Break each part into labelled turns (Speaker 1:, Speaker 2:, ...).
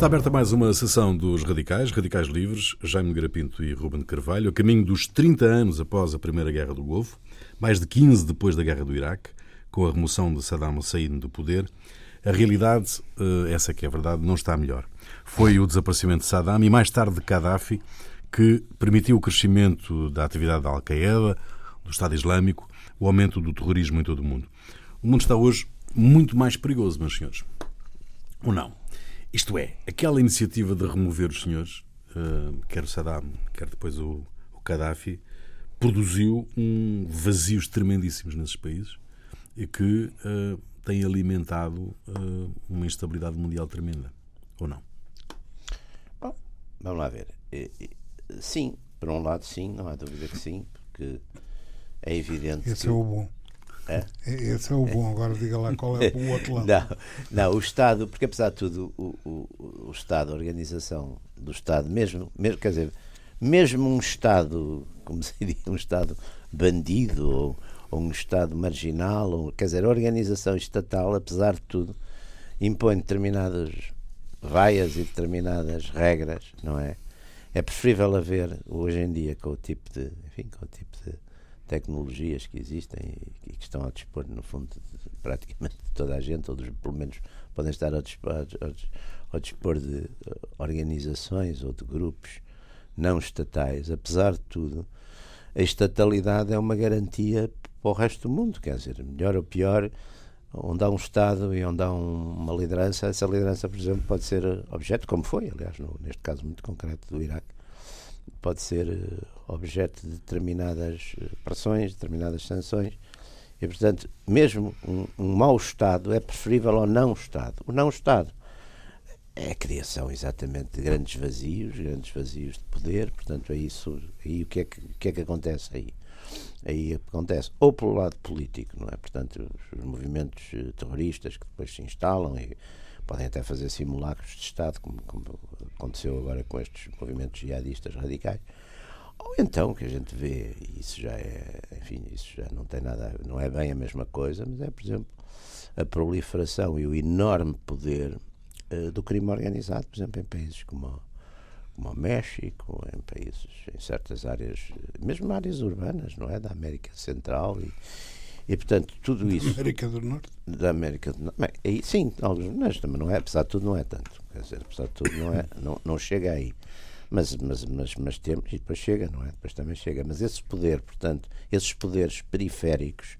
Speaker 1: Está aberta mais uma sessão dos Radicais, Radicais Livres, Jaime Garapinto e Ruben Carvalho, a caminho dos 30 anos após a Primeira Guerra do Golfo, mais de 15 depois da Guerra do Iraque, com a remoção de Saddam Hussein do poder. A realidade, eh, essa que é a verdade, não está melhor. Foi o desaparecimento de Saddam e mais tarde de Gaddafi que permitiu o crescimento da atividade da Al-Qaeda, do Estado Islâmico, o aumento do terrorismo em todo o mundo. O mundo está hoje muito mais perigoso, meus senhores. Ou não? Isto é, aquela iniciativa de remover os senhores, uh, quer o Saddam, quer depois o, o Gaddafi, produziu um vazios tremendíssimos nesses países e que uh, tem alimentado uh, uma instabilidade mundial tremenda. Ou não?
Speaker 2: Bom, vamos lá ver. Sim, por um lado, sim, não há dúvida que sim, porque é evidente.
Speaker 3: Esse
Speaker 2: que...
Speaker 3: é o bom. É? Esse é o bom, agora diga lá qual é o outro lado.
Speaker 2: Não, não, o Estado, porque apesar de tudo, o, o, o Estado, a organização do Estado, mesmo, mesmo, quer dizer, mesmo um Estado, como se diria, um Estado bandido ou, ou um Estado marginal, ou, quer dizer, a organização estatal, apesar de tudo, impõe determinadas vaias e determinadas regras, não é? É preferível haver, hoje em dia, com o tipo de, enfim, com o tipo de tecnologias que existem e que estão ao dispor, no fundo, de, praticamente de toda a gente, ou dos, pelo menos podem estar ao dispor, ao dispor de uh, organizações ou de grupos não estatais, apesar de tudo, a estatalidade é uma garantia para o resto do mundo, quer dizer, melhor ou pior, onde há um Estado e onde há um, uma liderança, essa liderança, por exemplo, pode ser objeto, como foi, aliás, no, neste caso muito concreto do Iraque, pode ser uh, objeto de determinadas eh, pressões, determinadas sanções. E, portanto, mesmo um, um mau Estado é preferível ao não Estado. O não Estado é a criação exatamente de grandes vazios, grandes vazios de poder, portanto, é isso. Aí o que é que, que, é que acontece aí? Aí acontece, ou pelo lado político, não é? Portanto, os, os movimentos eh, terroristas que depois se instalam e podem até fazer simulacros de Estado, como, como aconteceu agora com estes movimentos jihadistas radicais ou então que a gente vê, isso já é, enfim, isso já não tem nada, não é bem a mesma coisa, mas é, por exemplo, a proliferação e o enorme poder uh, do crime organizado, por exemplo, em países como, como o México, em países, em certas áreas, mesmo áreas urbanas, não é? Da América Central e, e portanto, tudo isso.
Speaker 3: Da América do Norte?
Speaker 2: Da América do Norte. Bem, sim, alguns, mas também não é, apesar de tudo, não é tanto. Quer dizer, apesar de tudo, não, é, não, não chega aí. Mas, mas, mas, mas temos, e depois chega, não é? Depois também chega. Mas esse poder, portanto, esses poderes periféricos,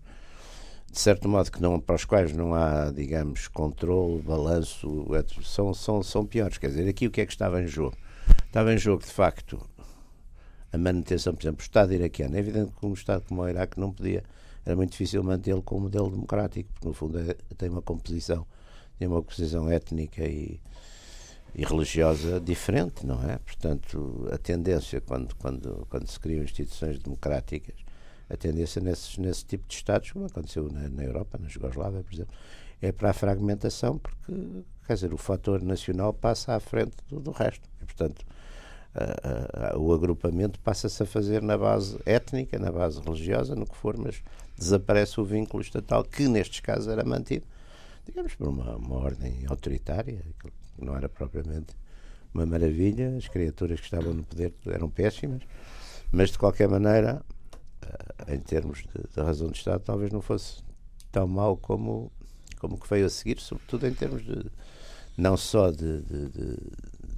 Speaker 2: de certo modo que não, para os quais não há, digamos, controle, balanço, são, são, são piores. Quer dizer, aqui o que é que estava em jogo? Estava em jogo, de facto, a manutenção, por exemplo, o Estado iraquiano. É evidente que um Estado como o Iraque não podia, era muito difícil mantê-lo com um modelo democrático, porque no fundo é, tem uma composição, tem uma composição étnica e, e religiosa diferente, não é? Portanto, a tendência, quando, quando, quando se criam instituições democráticas, a tendência nesses, nesse tipo de Estados, como aconteceu na, na Europa, na Jugoslávia, por exemplo, é para a fragmentação, porque, quer dizer, o fator nacional passa à frente do, do resto. E, portanto, a, a, o agrupamento passa-se a fazer na base étnica, na base religiosa, no que for, mas desaparece o vínculo estatal, que nestes casos era mantido, digamos, por uma, uma ordem autoritária, não era propriamente uma maravilha, as criaturas que estavam no poder eram péssimas, mas de qualquer maneira, eh, em termos de razão de Estado, talvez não fosse tão mau como, como que veio a seguir, sobretudo em termos de não só de, de, de,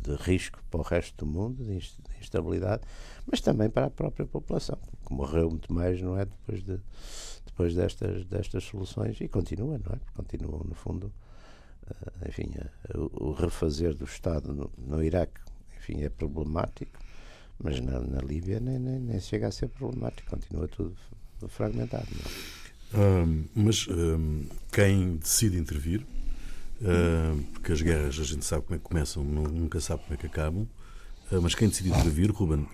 Speaker 2: de risco para o resto do mundo, de instabilidade, mas também para a própria população, que morreu muito mais, não é? Depois, de, depois destas, destas soluções e continua, não é? Continuam, no fundo, eh, enfim, eh, o refazer do Estado no, no Iraque, enfim, é problemático, mas na, na Líbia nem, nem, nem, chega a ser problemático, continua tudo fragmentado.
Speaker 1: Um, mas quem decide intervir, porque as guerras a gente sabe como é que começam, nunca sabe como é que acabam, uh, mas quem decide intervir, Ruben,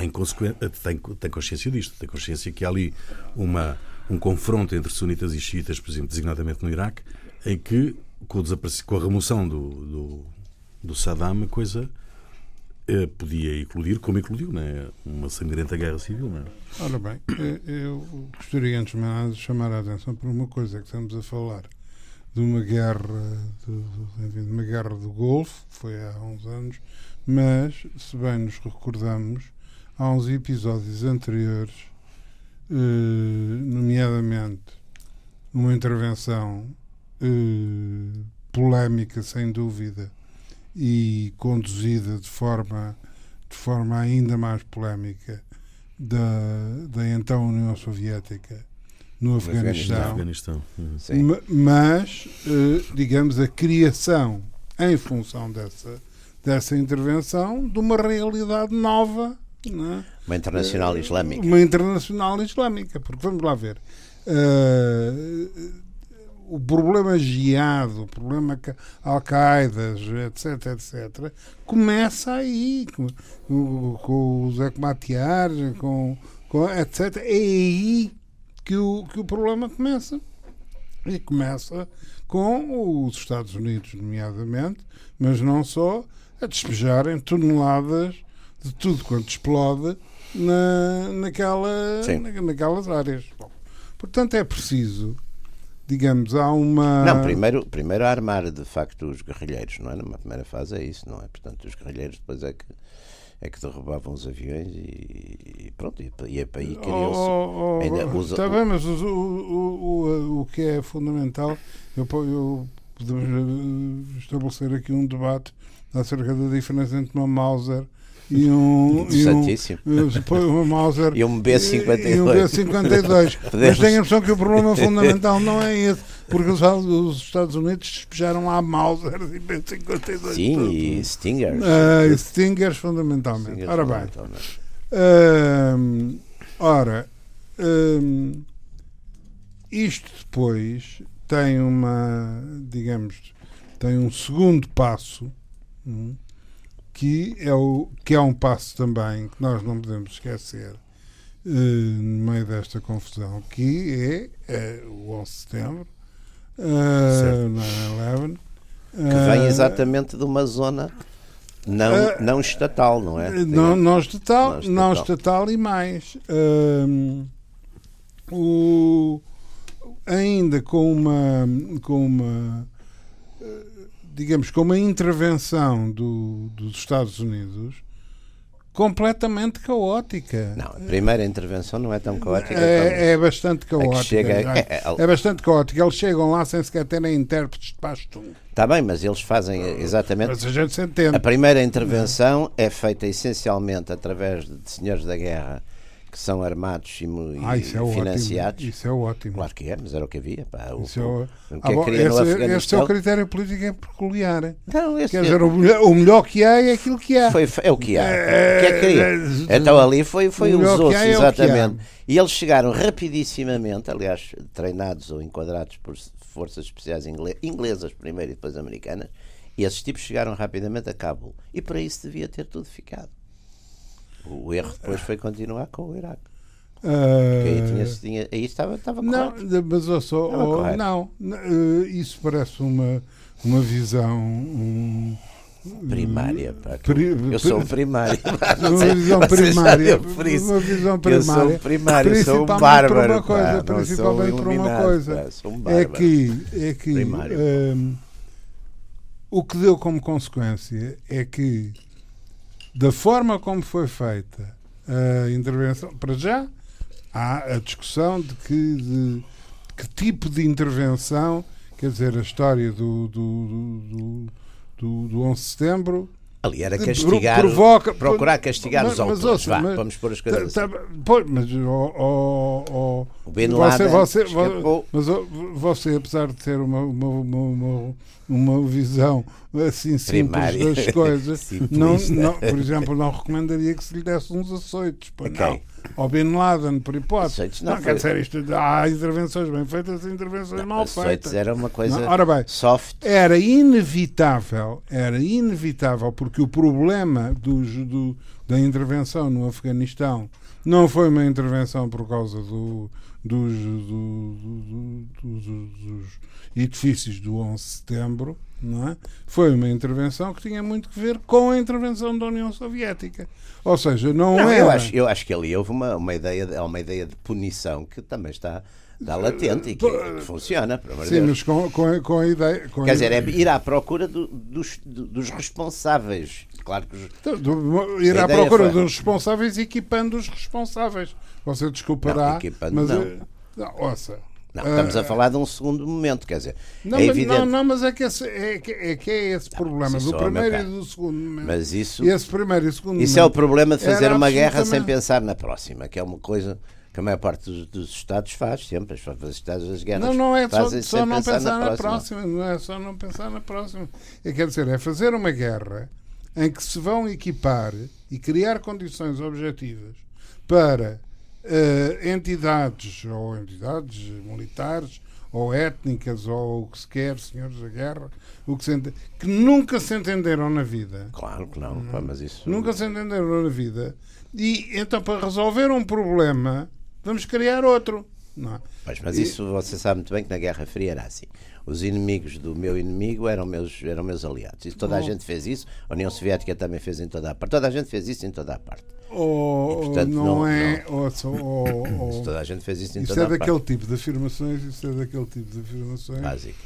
Speaker 1: tem, tem, tem consciência disto, tem consciência que há ali uma, um confronto entre sunitas e xiitas, por exemplo, designadamente no Iraque, em que, com, com a remoção do, do, do, Saddam, a coisa eh, podia eclodir, como eclodiu, né? uma sangrenta guerra civil. Não é?
Speaker 3: Ora bem, eh, eu gostaria antes de mais chamar a atenção por uma coisa que estamos a falar de uma guerra de, de uma guerra do Golfo, foi há uns anos, mas se bem nos recordamos, há uns episódios anteriores, eh, nomeadamente uma intervenção eh, polémica, sem dúvida, e conduzida de forma, de forma ainda mais polémica da, da então União Soviética no Afeganistão.
Speaker 1: Afeganistão.
Speaker 3: Uhum. Mas, eh, digamos, a criação, em função dessa, dessa intervenção, de uma realidade nova. É?
Speaker 2: Uma internacional islâmica.
Speaker 3: Uma internacional islâmica, porque vamos lá ver. Uh, o problema jihad, o problema Al-Qaeda, etc, etc, começa aí, com, com, com o Zé Matiar, com, com, etc. É aí que o, que o problema começa. E começa com os Estados Unidos, nomeadamente, mas não só, a despejarem toneladas de tudo quanto explode na, naquela, na, naquelas áreas. Bom, portanto, é preciso digamos, há uma.
Speaker 2: Não, primeiro, primeiro armar de facto os guerrilheiros, não é? Numa primeira fase é isso, não é? Portanto, os guerrilheiros depois é que, é que derrubavam os aviões e, e pronto, e, e é para aí criou-se.
Speaker 3: Oh, oh, oh, está bem, mas o, o, o, o que é fundamental, eu, eu podemos estabelecer aqui um debate acerca da diferença entre uma Mauser e um. E um, um Mauser
Speaker 2: e um B-52.
Speaker 3: E um B-52. Mas tenho a impressão que o problema fundamental não é esse, porque os, os Estados Unidos despejaram lá Mauser e B-52.
Speaker 2: Sim, e Stingers.
Speaker 3: Uh, Stingers, fundamentalmente. Stingers, ora bem. Uh, ora, uh, isto depois tem uma, digamos, tem um segundo passo. Hum, que é, o, que é um passo também que nós não podemos esquecer uh, no meio desta confusão, que é, é o 11 de setembro, uh, 9-11.
Speaker 2: Que vem eh, exatamente de uma zona não, uh, não estatal, não é?
Speaker 3: Não, não, estatal, não, estatal. não estatal e mais. Uh, o, ainda com uma, com uma digamos, com uma intervenção do, dos Estados Unidos completamente caótica.
Speaker 2: Não, a primeira intervenção não é tão caótica.
Speaker 3: É, é bastante caótica. Chega, é, é, é, bastante caótica. Eles chegam lá sem sequer terem intérpretes de pastum.
Speaker 2: Está bem, mas eles fazem exatamente.
Speaker 3: Mas a gente se entende.
Speaker 2: A primeira intervenção é feita essencialmente através de senhores da guerra que são armados e, ah, isso é financiados.
Speaker 3: Ótimo. Isso é ótimo.
Speaker 2: Claro que é, mas era o que havia. Pá. O,
Speaker 3: isso é... o, que ah, bom, esse, este é o critério político é peculiar. Não, Quer dizer, o melhor, o melhor que há é aquilo que há.
Speaker 2: Foi, é o que há. É, que é que é, então ali foi, foi os outros, é exatamente. E eles chegaram rapidissimamente, aliás, treinados ou enquadrados por forças especiais inglesas primeiro e depois americanas, e esses tipos chegaram rapidamente a Cabo. E para isso devia ter tudo ficado. O erro depois foi continuar com o Iraque. Uh, aí, tinha, tinha, aí estava, estava
Speaker 3: não,
Speaker 2: correto.
Speaker 3: Mas eu sou, oh, não, uh, isso parece uma, uma visão. Um,
Speaker 2: primária. Pá, pri, eu sou primário.
Speaker 3: uma visão primária. Uma visão primária. Eu
Speaker 2: sou primário, sou um bárbaro.
Speaker 3: Uma coisa, pá, principalmente por uma coisa. Pá, um é que, é que um, o que deu como consequência é que da forma como foi feita a intervenção, para já há a discussão de que, de, que tipo de intervenção, quer dizer, a história do, do, do, do, do 11 de setembro
Speaker 2: Ali era castigar, provoca, procurar castigar mas, os autores. Mas, Vá, mas, vamos pôr as coisas tá, tá,
Speaker 3: pois, mas oh, oh, oh, o Bin Laden você, você, mas você, apesar de ter uma, uma, uma, uma visão assim simples Primária. das coisas, não, não, por exemplo, não recomendaria que se lhe desse uns açoites. Pois okay. não ao Bin Laden, por hipótese. Não, não quer dizer isto. Há intervenções bem feitas e intervenções não, mal feitas.
Speaker 2: Era uma coisa
Speaker 3: não, ora bem,
Speaker 2: soft.
Speaker 3: Era inevitável, era inevitável, porque o problema dos, do, da intervenção no Afeganistão não foi uma intervenção por causa do, dos, do, do, dos, edifícios do 11 de setembro não é? foi uma intervenção que tinha muito que ver com a intervenção da União Soviética. Ou seja, não,
Speaker 2: Não,
Speaker 3: era.
Speaker 2: eu, acho, eu acho que ali houve uma, uma, ideia, uma ideia de punição que também está, está latente e que, que funciona,
Speaker 3: Sim,
Speaker 2: Deus.
Speaker 3: mas com, com, a- com a ideia. Com a
Speaker 2: Quer dizer, é
Speaker 3: ideia-
Speaker 2: ir à procura do- dos, do- dos responsáveis. Claro que os-
Speaker 3: Então, do- ir à
Speaker 2: ideia
Speaker 3: procura
Speaker 2: foi-
Speaker 3: dos responsáveis equipando os responsáveis. Você desculpará.
Speaker 2: Não, equipando
Speaker 3: mas,
Speaker 2: não.
Speaker 3: eh, não, ouça.
Speaker 2: não,
Speaker 3: eh,
Speaker 2: estamos a falar de um segundo momento, quer dizer,
Speaker 3: Não,
Speaker 2: é
Speaker 3: mas,
Speaker 2: evidente.
Speaker 3: não, não, mas é que, esse, é, que, é que é esse problema
Speaker 2: mas isso
Speaker 3: do
Speaker 2: é
Speaker 3: primeiro e do segundo momento.
Speaker 2: Mas isso,
Speaker 3: E esse primeiro e segundo
Speaker 2: isso é o
Speaker 3: momento
Speaker 2: problema de fazer uma guerra sem pensar na próxima, que é uma coisa que a maior parte dos, dos Estados faz sempre. Os Estados das guerras
Speaker 3: Não, não é só, só não
Speaker 2: pensar,
Speaker 3: pensar,
Speaker 2: na,
Speaker 3: na,
Speaker 2: próxima.
Speaker 3: próxima. Não é só não pensar na próxima. É, quer dizer, é fazer uma guerra em que se vão equipar e criar condições objetivas para eh, entidades, ou entidades militares, ou étnicas, ou o que se quer, senhores da guerra, o que, se ente- que nunca se entenderam na vida.
Speaker 2: Claro que não, pá, mas isso.
Speaker 3: Nunca se entenderam na vida. E então, para resolver um problema, vamos criar outro. Não é?
Speaker 2: Pois, mas isso você sabe muito bem que na Guerra Fria era assim. Os inimigos do meu inimigo eram meus, eram meus aliados. E toda a gente fez isso. A União Soviética também fez em toda a parte. Toda a gente fez isso em toda a parte.
Speaker 3: Ou,
Speaker 2: E, portanto,
Speaker 3: não,
Speaker 2: não-
Speaker 3: é. ouça, ou- ou-
Speaker 2: Toda a gente fez isso em toda
Speaker 3: é
Speaker 2: a
Speaker 3: daquele
Speaker 2: parte.
Speaker 3: tipo de afirmações, isto é daquele tipo de afirmações
Speaker 2: Básico.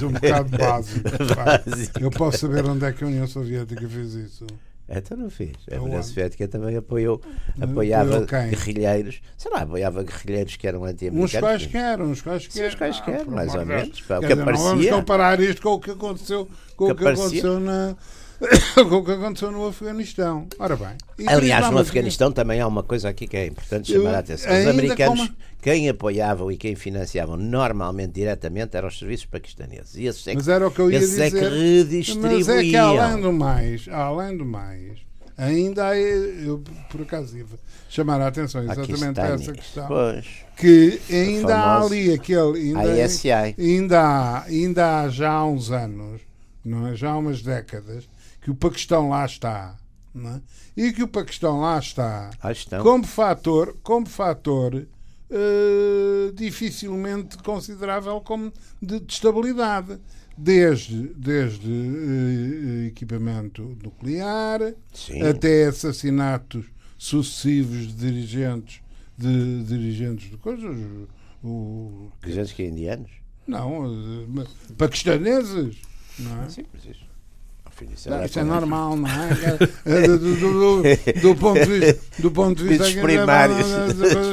Speaker 3: sou um bocado básico.
Speaker 2: Básico.
Speaker 3: Eu posso saber onde é que a União Soviética fez isso.
Speaker 2: Então não fiz. A? União Soviética também apoiou, apoiava
Speaker 3: quem?
Speaker 2: guerrilheiros. Sei lá, apoiava guerrilheiros que eram
Speaker 3: Uns
Speaker 2: anti-americanos.
Speaker 3: quaisquer, uns quaisquer.
Speaker 2: Sim, uns quaisquer,
Speaker 3: por
Speaker 2: mais ou menos, pá, o que
Speaker 3: dizer, Não vamos
Speaker 2: aparecia.
Speaker 3: comparar isto com o que aconteceu, com o
Speaker 2: Que
Speaker 3: que
Speaker 2: aparecia.
Speaker 3: aconteceu na. com o que aconteceu no Afeganistão. Ora bem.
Speaker 2: Aliás, no Afeganistão também há uma coisa aqui que é importante chamar a atenção. Os americanos,
Speaker 3: como-
Speaker 2: quem apoiavam e quem financiavam normalmente, diretamente, eram os serviços paquistaneses. E esses é que,
Speaker 3: Mas era o que eu ia
Speaker 2: esses
Speaker 3: dizer.
Speaker 2: é que redistribuíam.
Speaker 3: Mas é que além do mais, além do mais, ainda há, eu por acaso ia chamar a atenção exatamente a essa questão,
Speaker 2: Pois.
Speaker 3: que ainda há ali aquele, ainda,
Speaker 2: ISI.
Speaker 3: ainda há, ainda há já há uns anos, não é? já há umas décadas, que o Paquistão lá está, não é? e que o Paquistão lá está como fator, como fator eh, dificilmente considerável como de, de estabilidade. Desde, desde eh, equipamento nuclear
Speaker 2: Sim.
Speaker 3: até assassinatos sucessivos de dirigentes de dirigentes de coisas o,
Speaker 2: Dirigentes que indianos?
Speaker 3: não mas paquistaneses não é?
Speaker 2: Sim, mas isso. Disso,
Speaker 3: Não, Isto é normal, não é? É do, do- do- do ponto de vista, do ponto de vista
Speaker 2: Dos primários.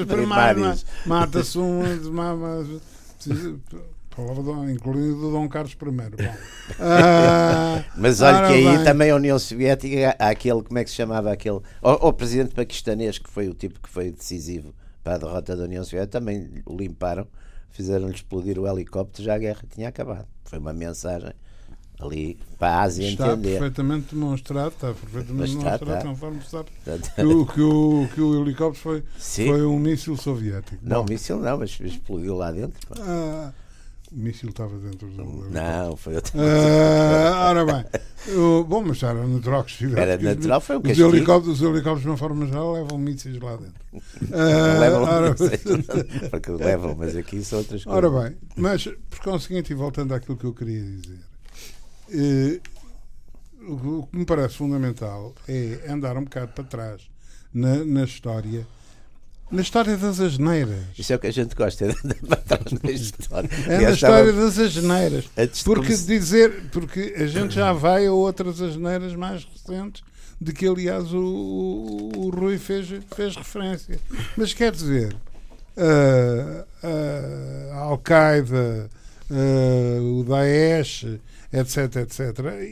Speaker 2: Primários.
Speaker 3: é? mata-se um, palavra do- incluindo o Dom Carlos I. Bom. Ah,
Speaker 2: Mas olha que aí
Speaker 3: bem.
Speaker 2: também a União Soviética, há aquele, como é que se chamava aquele? O, o presidente paquistanês, que foi o tipo que foi decisivo para a derrota da União Soviética, também o limparam, fizeram-lhe explodir o helicóptero, já a guerra tinha acabado. Foi uma mensagem ali para a Ásia
Speaker 3: Está
Speaker 2: entender.
Speaker 3: perfeitamente demonstrado, está perfeitamente
Speaker 2: está,
Speaker 3: demonstrado,
Speaker 2: está.
Speaker 3: conforme sabe, que o, que o, que o helicóptero foi,
Speaker 2: Sim.
Speaker 3: foi um míssil soviético.
Speaker 2: Não,
Speaker 3: Bom,
Speaker 2: míssil não, mas explodiu lá dentro.
Speaker 3: ah, o míssil estava dentro do.
Speaker 2: Não, foi outra
Speaker 3: Ah, ora bem, o- bom, mas era natural que estivesse.
Speaker 2: Era
Speaker 3: os-
Speaker 2: natural, foi um
Speaker 3: os
Speaker 2: castigo.
Speaker 3: helicópteros, os helicópteros, de uma forma geral, levam mísseis lá dentro. Ah,
Speaker 2: levam,
Speaker 3: ora,
Speaker 2: porque levam, mas aqui são outras coisas.
Speaker 3: ora bem, mas por conseguinte, e voltando àquilo que eu queria dizer, o o que me parece fundamental é andar um bocado para trás na, na história, na história das asneiras.
Speaker 2: Isso é o que a gente gosta, é de andar para trás na história.
Speaker 3: É na história das asneiras. Porque dizer, porque a gente já vai a outras asneiras mais recentes, de que aliás o, o, o Rui fez, fez referência. Mas quer dizer, ah, a Al-Qaeda, ah, o Daesh, etc, etc,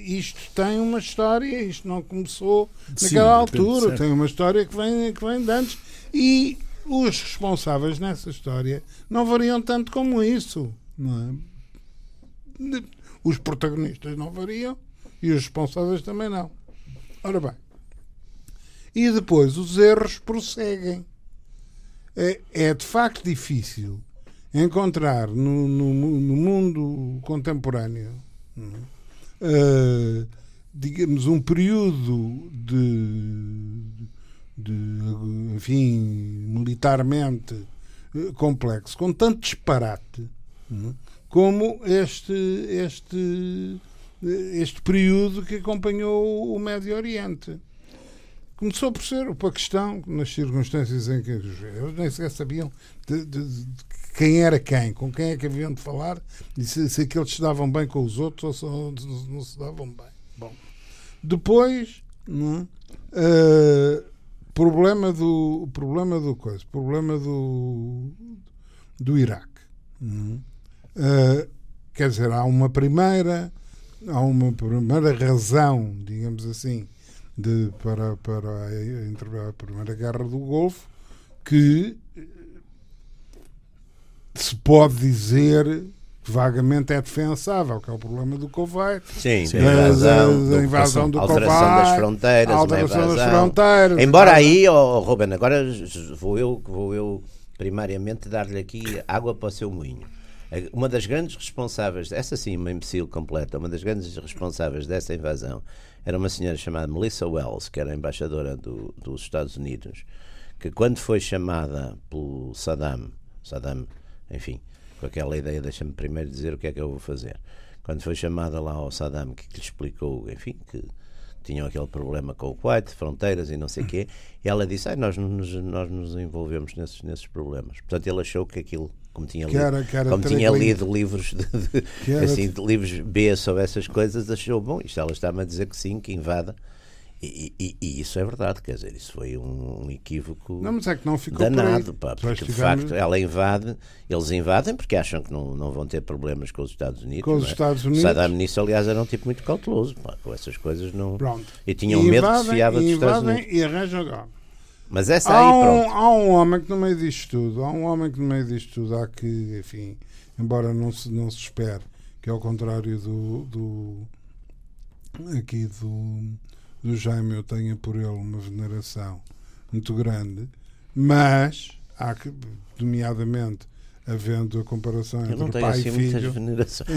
Speaker 3: isto tem uma história, isto não começou
Speaker 1: Sim,
Speaker 3: naquela
Speaker 1: repente,
Speaker 3: altura,
Speaker 1: certo.
Speaker 3: tem uma história que vem, que vem de antes e os responsáveis nessa história não variam tanto como isso. Não é? Os protagonistas não variam e os responsáveis também não. Ora bem. E depois os erros prosseguem. É, é de facto difícil encontrar no, no, no mundo contemporâneo eh, digamos um período de, de enfim militarmente eh, complexo com tanto disparate é? como este, este, este período que acompanhou o Médio Oriente. Começou por ser o Paquistão, nas circunstâncias em que eles nem sequer sabiam de, de, de quem era quem, com quem é que haviam de falar e se, se aqueles se davam bem com os outros ou se não, não se davam bem. Bom, depois, não é? uh, problema do problema do coisa, problema do do Iraque. Uh, quer dizer, há uma primeira há uma primeira razão, digamos assim, de, para, para a, a Primeira Guerra do Golfo que se pode dizer que vagamente é defensável, que é o problema do Kuwait.
Speaker 2: Sim, Sim. A invasão,
Speaker 3: da, invasão do
Speaker 2: alteração
Speaker 3: Kuwait,
Speaker 2: das fronteiras,
Speaker 3: alteração das fronteiras.
Speaker 2: Embora aí, oh, Ruben, agora vou eu, vou eu primariamente dar-lhe aqui água para o seu moinho. Uma das grandes responsáveis, essa sim, uma imbecil completa, uma das grandes responsáveis dessa invasão era uma senhora chamada Melissa Wells, que era embaixadora do, dos Estados Unidos, que quando foi chamada pelo Saddam, Saddam, enfim, com aquela ideia, deixa-me primeiro dizer o que é que eu vou fazer. Quando foi chamada lá ao Saddam, que lhe explicou, enfim, que tinham aquele problema com o Kuwait, fronteiras e não sei o quê, e ela disse, ah, nós, nos, nós nos envolvemos nesses, nesses problemas. Portanto, ele achou que aquilo como tinha, lido,
Speaker 3: era,
Speaker 2: como tinha lido livros de, de, assim, de livros B sobre essas coisas, achou bom. Isto ela está-me a dizer que sim, que invada. E, e, e, isso é verdade, quer dizer, isso foi um, equívoco
Speaker 3: não, mas é que não ficou
Speaker 2: danado, pá, porque de facto ela invade, eles invadem porque acham que não, não vão ter problemas com os Estados Unidos.
Speaker 3: Com os é? Estados Unidos.
Speaker 2: Saddam nisso, aliás, era um tipo muito cauteloso, pá, com essas coisas não. Pronto. E tinham medo que se fiava dos Estados Unidos.
Speaker 3: E arranjam agora.
Speaker 2: Mas essa há aí,
Speaker 3: um,
Speaker 2: pronto.
Speaker 3: Há um homem que no meio disto tudo, há um homem que no meio disto tudo há que, enfim, embora não se, não se espere, que é ao contrário do, do aqui do, do Jaime, eu tenha por ele uma veneração muito grande, mas há que, nomeadamente, havendo a comparação entre
Speaker 2: não tenho
Speaker 3: pai
Speaker 2: assim
Speaker 3: e filho.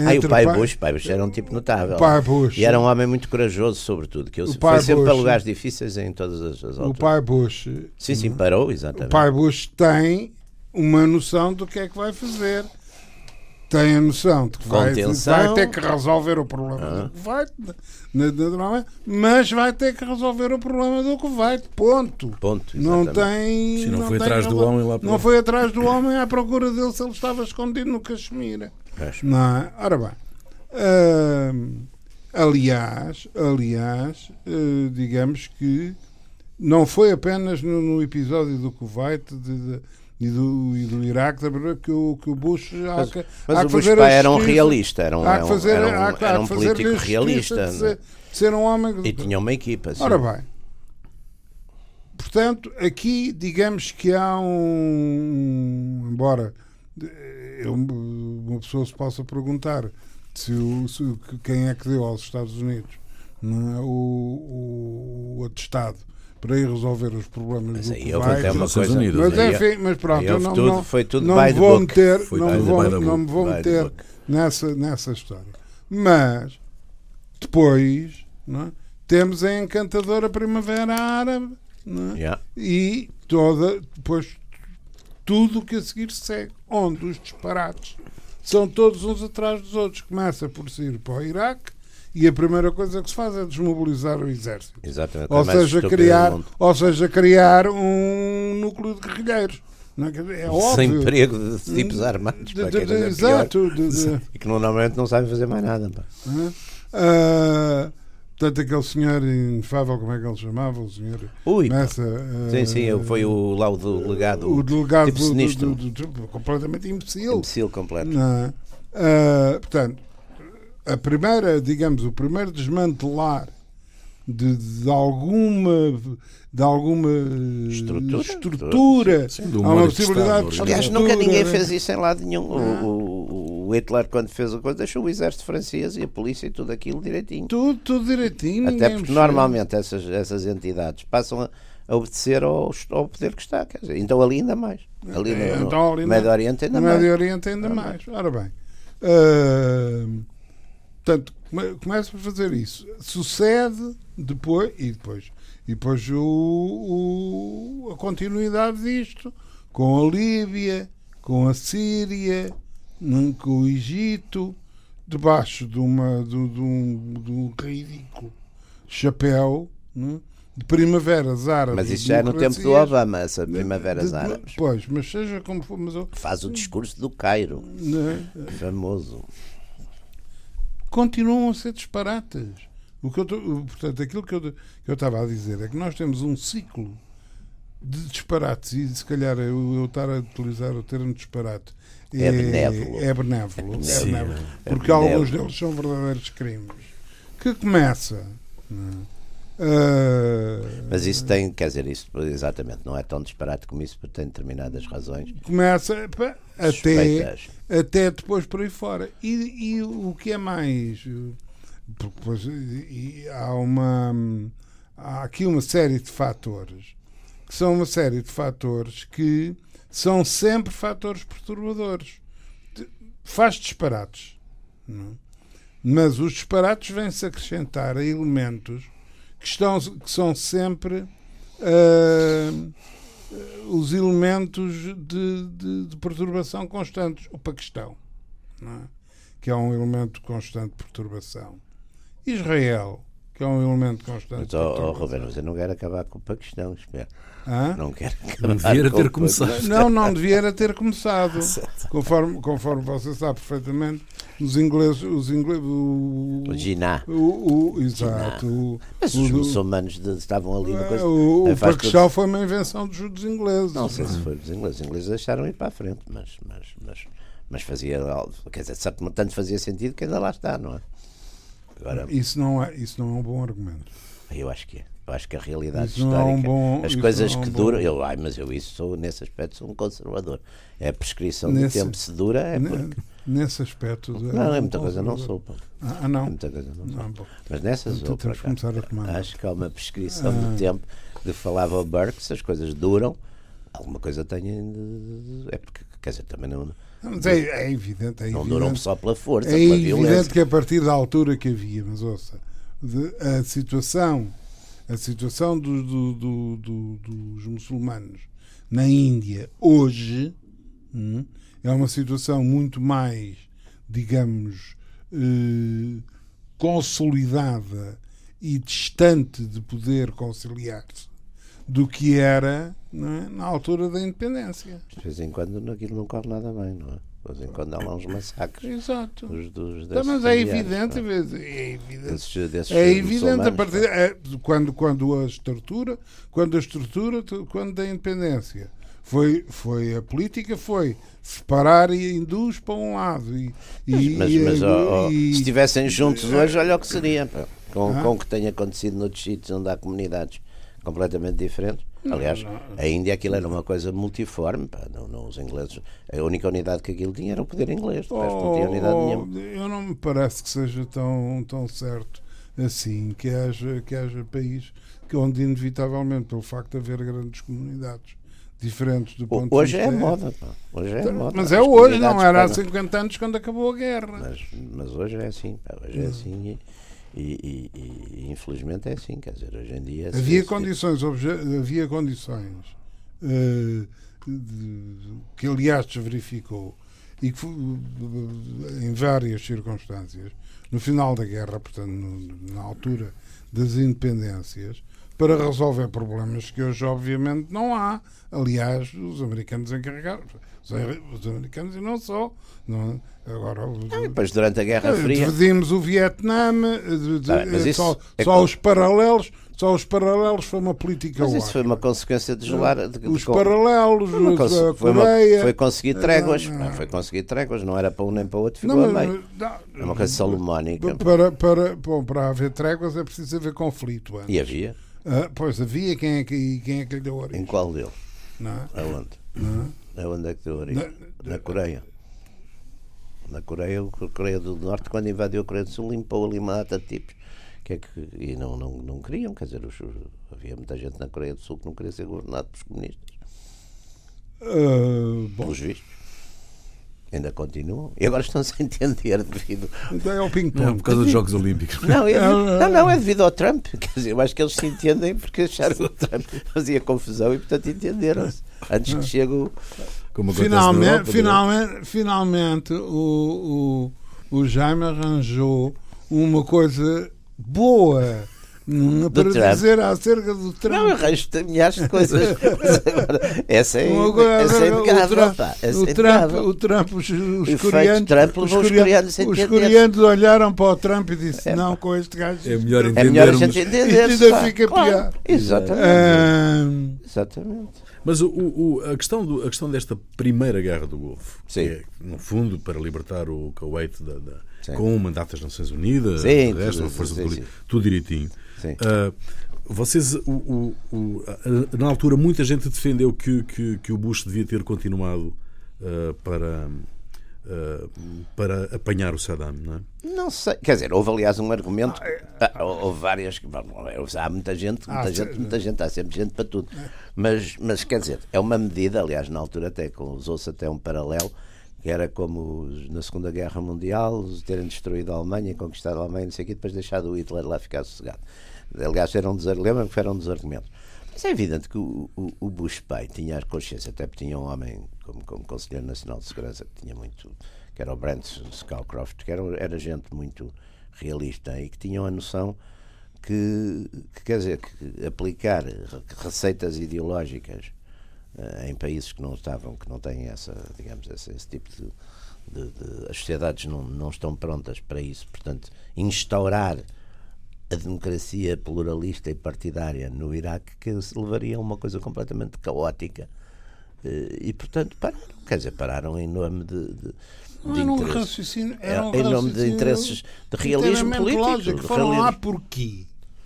Speaker 2: Ah, e o pai, pai Bush, pai Bush era um tipo notável.
Speaker 3: O pai Bush.
Speaker 2: E era um homem muito corajoso, sobretudo, que eu
Speaker 3: O
Speaker 2: foi
Speaker 3: pai
Speaker 2: sempre
Speaker 3: Bush-
Speaker 2: para lugares difíceis em todas as, as alturas.
Speaker 3: O pai Bush,
Speaker 2: Sim, sim, parou,
Speaker 3: o
Speaker 2: exatamente.
Speaker 3: pai Bush tem uma noção do que é que vai fazer. Tem a noção de que vai, vai ter que resolver o problema
Speaker 2: Ah.
Speaker 3: do Kuwait, na- naturalmente, mas vai ter que resolver o problema do Kuwait. Ponto.
Speaker 2: Ponto,
Speaker 3: Não tem.
Speaker 1: Se não
Speaker 3: não
Speaker 1: foi
Speaker 3: tem
Speaker 1: atrás do homem lá para
Speaker 3: Não foi atrás do homem à procura dele se ele estava escondido no Caxemira.
Speaker 2: Pois.
Speaker 3: Não é? Ora bem. hum, aliás, aliás, eh, digamos que não foi apenas no, no episódio do Kuwait de- de- e, do, e do Iraque verdade, que o, que o Bush há
Speaker 2: Mas,
Speaker 3: que,
Speaker 2: mas
Speaker 3: há
Speaker 2: o Bush pai era um realista, era um,
Speaker 3: há que fazer,
Speaker 2: era um,
Speaker 3: há
Speaker 2: era um político realista.
Speaker 3: de ser, de ser um homem
Speaker 2: E tinha uma equipa. sim.
Speaker 3: Ora bem, portanto, aqui digamos que há um. Embora uma pessoa se possa perguntar se, o, se quem é que deu aos Estados Unidos é, o, o, o atestado para ir resolver os problemas
Speaker 2: Mas
Speaker 3: do
Speaker 2: aí houve até uma
Speaker 1: Estados
Speaker 2: coisa.
Speaker 1: Unidos,
Speaker 3: Mas,
Speaker 2: aí-
Speaker 3: enfim, mas pronto, eu não,
Speaker 2: tudo-
Speaker 3: não,
Speaker 2: foi tudo
Speaker 3: não me vou meter, não, vou, não me vou meter nessa, nessa história. Mas depois não é, temos a encantadora Primavera Árabe não é?
Speaker 2: Yeah.
Speaker 3: e toda depois tudo o que a seguir segue, onde os disparates são todos uns atrás dos outros. Começa por se ir para o Iraque e a primeira coisa que se faz é desmobilizar o exército.
Speaker 2: Exatamente.
Speaker 3: Ou
Speaker 2: é
Speaker 3: seja, criar, ou seja, criar um núcleo de guerrilheiros. É? É óbvio.
Speaker 2: Sem emprego de tipos armados.
Speaker 3: De- de- de- exato.
Speaker 2: E que normalmente não sabem fazer mais nada. pá.
Speaker 3: Ah, portanto, aquele senhor inefável, como é que ele chamava? O senhor
Speaker 2: Ui,
Speaker 3: começa. ah,
Speaker 2: Sim, sim, foi o, lá o delegado.
Speaker 3: o delegado
Speaker 2: tipo
Speaker 3: do- do-
Speaker 2: sinistro.
Speaker 3: do- do- completamente imbecil.
Speaker 2: imbecil completo.
Speaker 3: Ah, portanto, a primeira, digamos, o primeiro desmantelar de, de alguma de alguma
Speaker 2: Estrutura.
Speaker 3: estrutura,
Speaker 1: Sim,
Speaker 3: há uma possibilidade de
Speaker 2: Aliás, nunca ninguém
Speaker 3: né?
Speaker 2: fez isso em lado nenhum. O, o- o Hitler, quando fez a coisa, deixou o exército francês e a polícia e tudo aquilo direitinho.
Speaker 3: tudo, tudo direitinho.
Speaker 2: Até porque
Speaker 3: mexeu.
Speaker 2: normalmente essas, essas entidades passam a, a obedecer ao, ao poder que está. Quer dizer, então ali ainda mais. Ali no,
Speaker 3: É,
Speaker 2: no
Speaker 3: então ali no-
Speaker 2: Médio Oriente ainda
Speaker 3: no
Speaker 2: mais.
Speaker 3: Médio Oriente ainda
Speaker 2: Ah,
Speaker 3: mais. Ora bem. ah, portanto, come- começa por fazer isso. Sucede depois, e depois, e depois o, o- a continuidade disto, com a Líbia, com a Síria, com o Egito, debaixo de, uma, de, de um, de um ridículo chapéu né, de primaveras árabes.
Speaker 2: Mas isso já é no tempo do Obama, essa primaveras
Speaker 3: de-
Speaker 2: árabes.
Speaker 3: Pois, mas seja como for, mas eu,
Speaker 2: Faz o discurso do Cairo,
Speaker 3: né,
Speaker 2: famoso.
Speaker 3: Continuam a ser disparates. O que eu portanto, aquilo que eu, que eu estava a dizer é que nós temos um ciclo de disparates e se calhar eu, eu estar a utilizar o termo disparate
Speaker 2: É benévolo.
Speaker 3: é benévolo, é benévolo,
Speaker 2: é
Speaker 3: porque
Speaker 2: benévolo.
Speaker 3: alguns deles são verdadeiros crimes que começa não Ah,
Speaker 2: Mas isso tem, quer dizer, isso exatamente, não é tão disparate como isso, porque tem determinadas razões.
Speaker 3: começa pá, até até depois por aí fora. E, e o que é mais. depois, e- há uma. Há aqui uma série de fatores que são uma série de fatores que são sempre fatores perturbadores. Faz disparates. não é? Mas os disparates vêm-se acrescentar a elementos que, estão, que são sempre. ah, os elementos de, de- de perturbação constantes. O Paquistão, é? que é um elemento de constante perturbação. Israel, que é um elemento constante
Speaker 2: Mas, oh, oh. Roberto, você não quer acabar com o Paquistão, espera.
Speaker 3: Hã?
Speaker 2: Não quer
Speaker 1: Não
Speaker 2: acabar
Speaker 1: devia
Speaker 2: com
Speaker 1: ter começado.
Speaker 3: Não, não devia era ter começado. Conforme, conforme você sabe perfeitamente, os ingleses. Os ingleses o,
Speaker 2: O Jiná.
Speaker 3: o, o- exato. O,
Speaker 2: Mas os muçulmanos de- estavam ali no coisa.
Speaker 3: o, o
Speaker 2: Faz
Speaker 3: Paquistão foi uma invenção dos, dos ingleses.
Speaker 2: Não sei se foi dos ingleses. Os ingleses deixaram ir para a frente, mas, mas, mas, mas fazia. Quer dizer, certo, tanto fazia sentido que ainda lá está, não é? Agora,
Speaker 3: Isso não, é, isso não é um bom argumento.
Speaker 2: eu acho que é. Eu acho que a realidade
Speaker 3: Isso não é um
Speaker 2: histórica,
Speaker 3: bom-
Speaker 2: as coisas
Speaker 3: é um
Speaker 2: que duram, eu, ai, mas eu isso sou, nesse aspecto sou um conservador. É a prescrição
Speaker 3: Nesse-
Speaker 2: do tempo se dura, é porque.
Speaker 3: Nesse aspecto. de-
Speaker 2: Não, é muita coisa, não sou.
Speaker 3: Ah,
Speaker 2: É
Speaker 3: não.
Speaker 2: muita coisa, não sou.
Speaker 3: Não, bom.
Speaker 2: Mas nessas
Speaker 3: Então
Speaker 2: ou por
Speaker 3: temos que
Speaker 2: acaso,
Speaker 3: começar a tomar.
Speaker 2: acho que há uma prescrição
Speaker 3: Ah.
Speaker 2: do tempo de falava o Burke, se as coisas duram, alguma coisa tem de- é porque quer dizer, também não,
Speaker 3: Mas é, é evidente. É
Speaker 2: não
Speaker 3: evidente,
Speaker 2: duram só pela força,
Speaker 3: é
Speaker 2: pela
Speaker 3: evidente
Speaker 2: violência.
Speaker 3: que a partir da altura que havia, mas ouça, de- a situação, a situação do- do- do- dos muçulmanos na Índia hoje hum, é uma situação muito mais, digamos, eh, consolidada e distante de poder conciliar-se do que era é, na altura da independência.
Speaker 2: De vez em quando aquilo não corre nada bem, não é? De vez em quando há lá uns massacres
Speaker 3: Exato.
Speaker 2: dos, dos
Speaker 3: Tá, mas é evidente,
Speaker 2: é?
Speaker 3: é evidente.
Speaker 2: Desses, desses
Speaker 3: É evidente a partir é, quando quando a estrutura, quando a estrutura, quando da independência foi foi a política foi separar e hindus para um lado e, e,
Speaker 2: Mas,
Speaker 3: e-
Speaker 2: mas ó, ó,
Speaker 3: e-
Speaker 2: se estivessem juntos hoje, olha o que seria. pá. Com,
Speaker 3: Ah.
Speaker 2: com o que tem acontecido noutros sítios onde há comunidades completamente diferentes. Aliás,
Speaker 3: não.
Speaker 2: a Índia aquilo era uma coisa multiforme. pá. Não, não, os ingleses, a única unidade que aquilo tinha era o poder inglês. De resto não tinha unidade
Speaker 3: Oh,
Speaker 2: nenhuma.
Speaker 3: eu não me parece que seja tão tão certo assim que haja que haja país que onde inevitavelmente pelo facto de haver grandes comunidades diferentes do ponto
Speaker 2: Hoje
Speaker 3: de
Speaker 2: é
Speaker 3: vista
Speaker 2: moda. pá. Hoje é moda.
Speaker 3: Mas é hoje, não era há
Speaker 2: pegam-
Speaker 3: 50 anos quando acabou a guerra.
Speaker 2: Mas, mas hoje é assim. pá. Hoje
Speaker 3: Hum.
Speaker 2: é assim e, e- e- e, infelizmente é assim. Quer dizer, hoje em dia.
Speaker 3: Havia
Speaker 2: se-
Speaker 3: condições, obje- havia condições eh, de- que aliás se verificou e que em várias circunstâncias no final da guerra, portanto no- na altura das independências, para resolver problemas que hoje obviamente não há. Aliás, os americanos encarregaram, os, os americanos e não só, não é? agora os-
Speaker 2: E depois, durante a Guerra
Speaker 3: eh,
Speaker 2: Fria.
Speaker 3: Dividimos o Vietnã, eh,
Speaker 2: Tá mas
Speaker 3: eh, só,
Speaker 2: é
Speaker 3: só os paralelos, só os paralelos foi uma política
Speaker 2: Mas isso foi uma consequência de gelar. de- de-
Speaker 3: Os
Speaker 2: com-
Speaker 3: paralelos,
Speaker 2: Foi, uma
Speaker 3: a
Speaker 2: foi, uma- foi conseguir tréguas.
Speaker 3: não,
Speaker 2: pá,
Speaker 3: não.
Speaker 2: Foi conseguir tréguas, não era para um nem para o outro,
Speaker 3: Não,
Speaker 2: ficou a
Speaker 3: mas-
Speaker 2: meio.
Speaker 3: não,
Speaker 2: É uma coisa salomónica.
Speaker 3: para, para, bom, para haver tréguas é preciso haver conflito. Antes.
Speaker 2: E havia?
Speaker 3: Ah, pois havia, quem é que, quem é que lhe deu origem?
Speaker 2: Em qual deles?
Speaker 3: Não é?
Speaker 2: Aonde?
Speaker 3: Não é?
Speaker 2: Aonde é que deu origem? Na Coreia. Na Coreia, a Coreia do Norte, quando invadiu a Coreia do Sul, limpou ali uma de tipos. Que é que, e não, não, não queriam, quer dizer, os- havia muita gente na Coreia do Sul que não queria ser governado pelos comunistas.
Speaker 3: Ah, bom,
Speaker 2: Pelos vistos. Ainda continuam. E agora estão-se a entender devido.
Speaker 3: então é o
Speaker 1: Não,
Speaker 3: ping-pong.
Speaker 1: por causa dos Jogos Olímpicos.
Speaker 2: Não, é, não, não, é devido ao Trump. Quer dizer, eu acho que eles se entendem porque acharam que o Trump fazia confusão e, portanto, entenderam-se. Antes que chegue o,
Speaker 1: como
Speaker 3: finalmente,
Speaker 1: na Europa, é?
Speaker 3: finalmente, finalmente o, o, o Jaime arranjou uma coisa boa hum, para
Speaker 2: Trump.
Speaker 3: dizer acerca do Trump.
Speaker 2: Não, arranjo milhares de coisas. Agora, essa é,
Speaker 3: coisa-
Speaker 2: essa é
Speaker 3: o Trump-
Speaker 2: pá. Essa
Speaker 3: o
Speaker 2: é
Speaker 3: Trump, o Trump, os, os coreanos,
Speaker 2: Trump os coreanos
Speaker 3: os coreanos olharam para o Trump e disse:
Speaker 2: É,
Speaker 3: Não, com este gajo.
Speaker 1: É melhor
Speaker 2: É melhor a
Speaker 1: entendermos.
Speaker 2: gente entender.
Speaker 3: Isto ainda fica pior.
Speaker 2: Exatamente.
Speaker 3: Ahm,
Speaker 2: Exatamente.
Speaker 1: Mas o, o- a, questão do- a questão desta primeira guerra do Golfo,
Speaker 2: Sim.
Speaker 1: que é, no fundo, para libertar o Kuwait da, da-
Speaker 2: Sim.
Speaker 1: com o mandato das Nações Unidas,
Speaker 2: Sim,
Speaker 1: o resto,
Speaker 2: tudo-
Speaker 1: a força
Speaker 2: sim,
Speaker 1: do,
Speaker 2: sim.
Speaker 1: tudo direitinho.
Speaker 2: Sim.
Speaker 1: Ah, vocês, o- o- o- a- na altura, muita gente defendeu que, que, que o Bush devia ter continuado ah, para, ah, para apanhar o Saddam, não é?
Speaker 2: Não sei. Quer dizer, houve aliás um argumento. Ah, houve várias. bom, Há muita gente, muita
Speaker 3: Ah,
Speaker 2: gente, muita gente, há sempre gente para tudo. Mas, mas quer dizer, é uma medida, aliás, na altura até usou-se até um paralelo, que era como os- na Segunda Guerra Mundial os terem destruído a Alemanha, conquistado a Alemanha, não sei o quê, depois deixado o Hitler lá ficar sossegado. Aliás, era um que era dos argumentos. Mas é evidente que o, o, o Bush pai tinha a consciência, até porque tinha um homem como, como Conselheiro Nacional de Segurança que tinha muito, que era o Brent Scowcroft, que era, era gente muito realista e que tinham a noção que, que, quer dizer, que aplicar re- receitas ideológicas eh, em países que não estavam, que não têm essa, digamos, esse, esse tipo de, de- de- as sociedades não, não estão prontas para isso, portanto, instaurar a democracia pluralista e partidária no Iraque que se levaria a uma coisa completamente caótica Eh, e portanto pararam, quer dizer, pararam em nome de, de,
Speaker 3: não
Speaker 2: de
Speaker 3: era um raciocínio.
Speaker 2: É,
Speaker 3: Era um
Speaker 2: em nome de interesses de realismo político.
Speaker 3: lógico.
Speaker 2: de
Speaker 3: Foram lá
Speaker 2: realismo.
Speaker 3: porquê?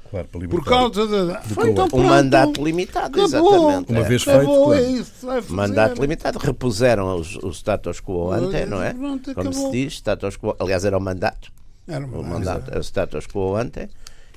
Speaker 1: Claro, para
Speaker 3: Por causa da. Foi, então,
Speaker 2: um
Speaker 3: pronto.
Speaker 2: mandato limitado,
Speaker 3: Acabou.
Speaker 2: exatamente.
Speaker 1: Uma
Speaker 2: é.
Speaker 1: vez feito,
Speaker 3: Acabou,
Speaker 1: claro.
Speaker 3: é isso. vai fazer.
Speaker 2: Mandato limitado, repuseram os, o status quo ante, não é?
Speaker 3: Pronto,
Speaker 2: Como se diz, status quo. Aliás, era o mandato.
Speaker 3: Era
Speaker 2: O mandato era o status quo ante.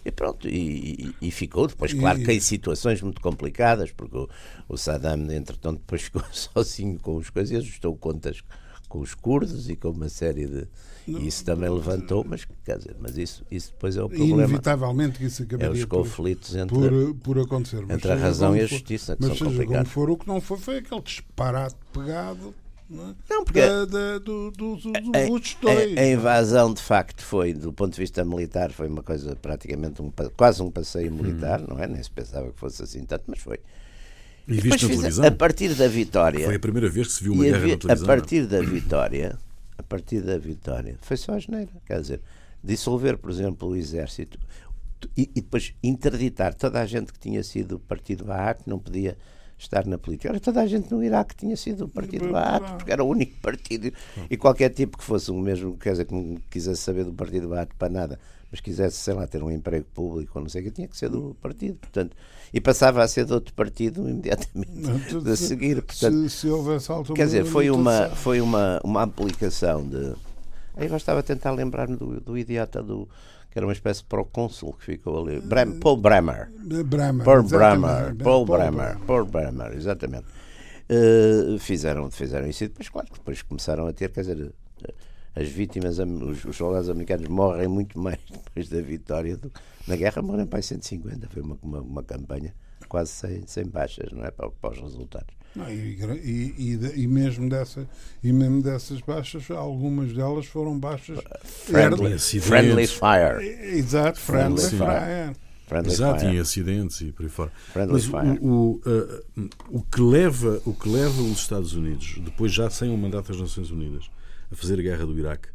Speaker 2: E pronto, e, e- e ficou. Depois, claro
Speaker 3: E-
Speaker 2: que em situações muito complicadas, porque o, o Saddam, entretanto, depois ficou sozinho com as coisas e ajustou contas com os curdos e com uma série de. E isso também levantou, mas quer dizer, mas isso, isso depois é o problema.
Speaker 3: Inevitavelmente que isso
Speaker 2: É
Speaker 3: acabaria
Speaker 2: os
Speaker 3: por,
Speaker 2: conflitos entre.
Speaker 3: por, por acontecer.
Speaker 2: Entre a razão
Speaker 3: como
Speaker 2: e a justiça, que
Speaker 3: Mas
Speaker 2: são
Speaker 3: seja como
Speaker 2: complicados.
Speaker 3: for, o que não foi foi aquele disparate pegado não é?
Speaker 2: Não, porque
Speaker 3: da, da- do, do, do, do
Speaker 2: a,
Speaker 3: Bush dois.
Speaker 2: a- a invasão de facto foi, do ponto de vista militar, foi uma coisa praticamente um, quase um passeio militar, não é? Nem se pensava que fosse assim tanto, mas foi.
Speaker 1: E visto na televisão.
Speaker 2: a partir da vitória.
Speaker 1: Foi a primeira vez que se viu uma guerra
Speaker 2: havia-
Speaker 1: na televisão.
Speaker 2: a
Speaker 1: é?
Speaker 2: partir da vitória, a partir da vitória, foi só a geneira. Quer dizer, dissolver, por exemplo, o exército e, e depois interditar toda a gente que tinha sido do partido Baath, não podia estar na política. Ora, toda a gente no Iraque tinha sido do partido Baath, porque era o único partido. E qualquer tipo que fosse o mesmo, quer dizer, que não quisesse saber do partido Baath para nada, mas quisesse, sei lá, ter um emprego público ou não sei o que, tinha que ser do partido. Portanto, e passava a ser de outro partido imediatamente
Speaker 3: Não,
Speaker 2: a seguir. Portanto,
Speaker 3: se, se houvesse alta
Speaker 2: Quer dizer, foi uma, foi uma, uma aplicação de. Aí eu estava a tentar lembrar-me do, do idiota do. Que era uma espécie de procônsul que ficou ali. Brem, Paul Bremer.
Speaker 3: Bremer,
Speaker 2: Paul. Bremer. Paul Bremer. Paul Bremer, exatamente. Eh, fizeram, fizeram isso e depois, claro, que depois começaram a ter, quer dizer, eh, as vítimas, os, os soldados americanos morrem muito mais depois da vitória do na guerra, morrem para aí 150. Foi uma, uma, uma campanha quase sem, sem baixas, não é? Para, para os resultados.
Speaker 3: Não, e, e, e, e mesmo dessa, e mesmo dessas baixas, algumas delas foram baixas.
Speaker 2: Friendly, friendly fire.
Speaker 3: Exato, friendly
Speaker 2: Friendly
Speaker 3: fire.
Speaker 2: Friendly
Speaker 1: Exato,
Speaker 2: fire.
Speaker 1: em acidentes e por aí fora.
Speaker 2: Friendly
Speaker 1: Mas
Speaker 2: fire.
Speaker 1: o, o, uh, o, que leva, o que leva os Estados Unidos, depois já sem o mandato das Nações Unidas, a fazer a guerra do Iraque,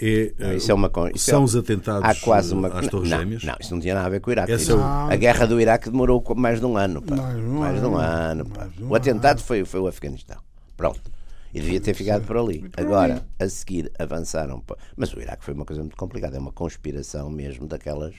Speaker 1: é,
Speaker 2: Não,
Speaker 1: uh,
Speaker 2: isso é uma isso
Speaker 1: são
Speaker 2: é-
Speaker 1: os atentados
Speaker 2: Há quase uma.
Speaker 1: às Torres
Speaker 2: não,
Speaker 1: Gêmeas.
Speaker 2: não, isso não tinha nada a ver com o Iraque.
Speaker 1: Essa
Speaker 2: Isso-
Speaker 1: é
Speaker 3: Não.
Speaker 2: A guerra do Iraque demorou mais de um ano. Pá.
Speaker 3: Mais de um
Speaker 2: Mais de um
Speaker 3: ano,
Speaker 2: ano. pá.
Speaker 3: um
Speaker 2: O atentado
Speaker 3: ano.
Speaker 2: foi, foi o Afeganistão. Pronto. E devia ter ficado por ali. Agora, a seguir, avançaram. Mas o Iraque foi uma coisa muito complicada. É uma conspiração mesmo daquelas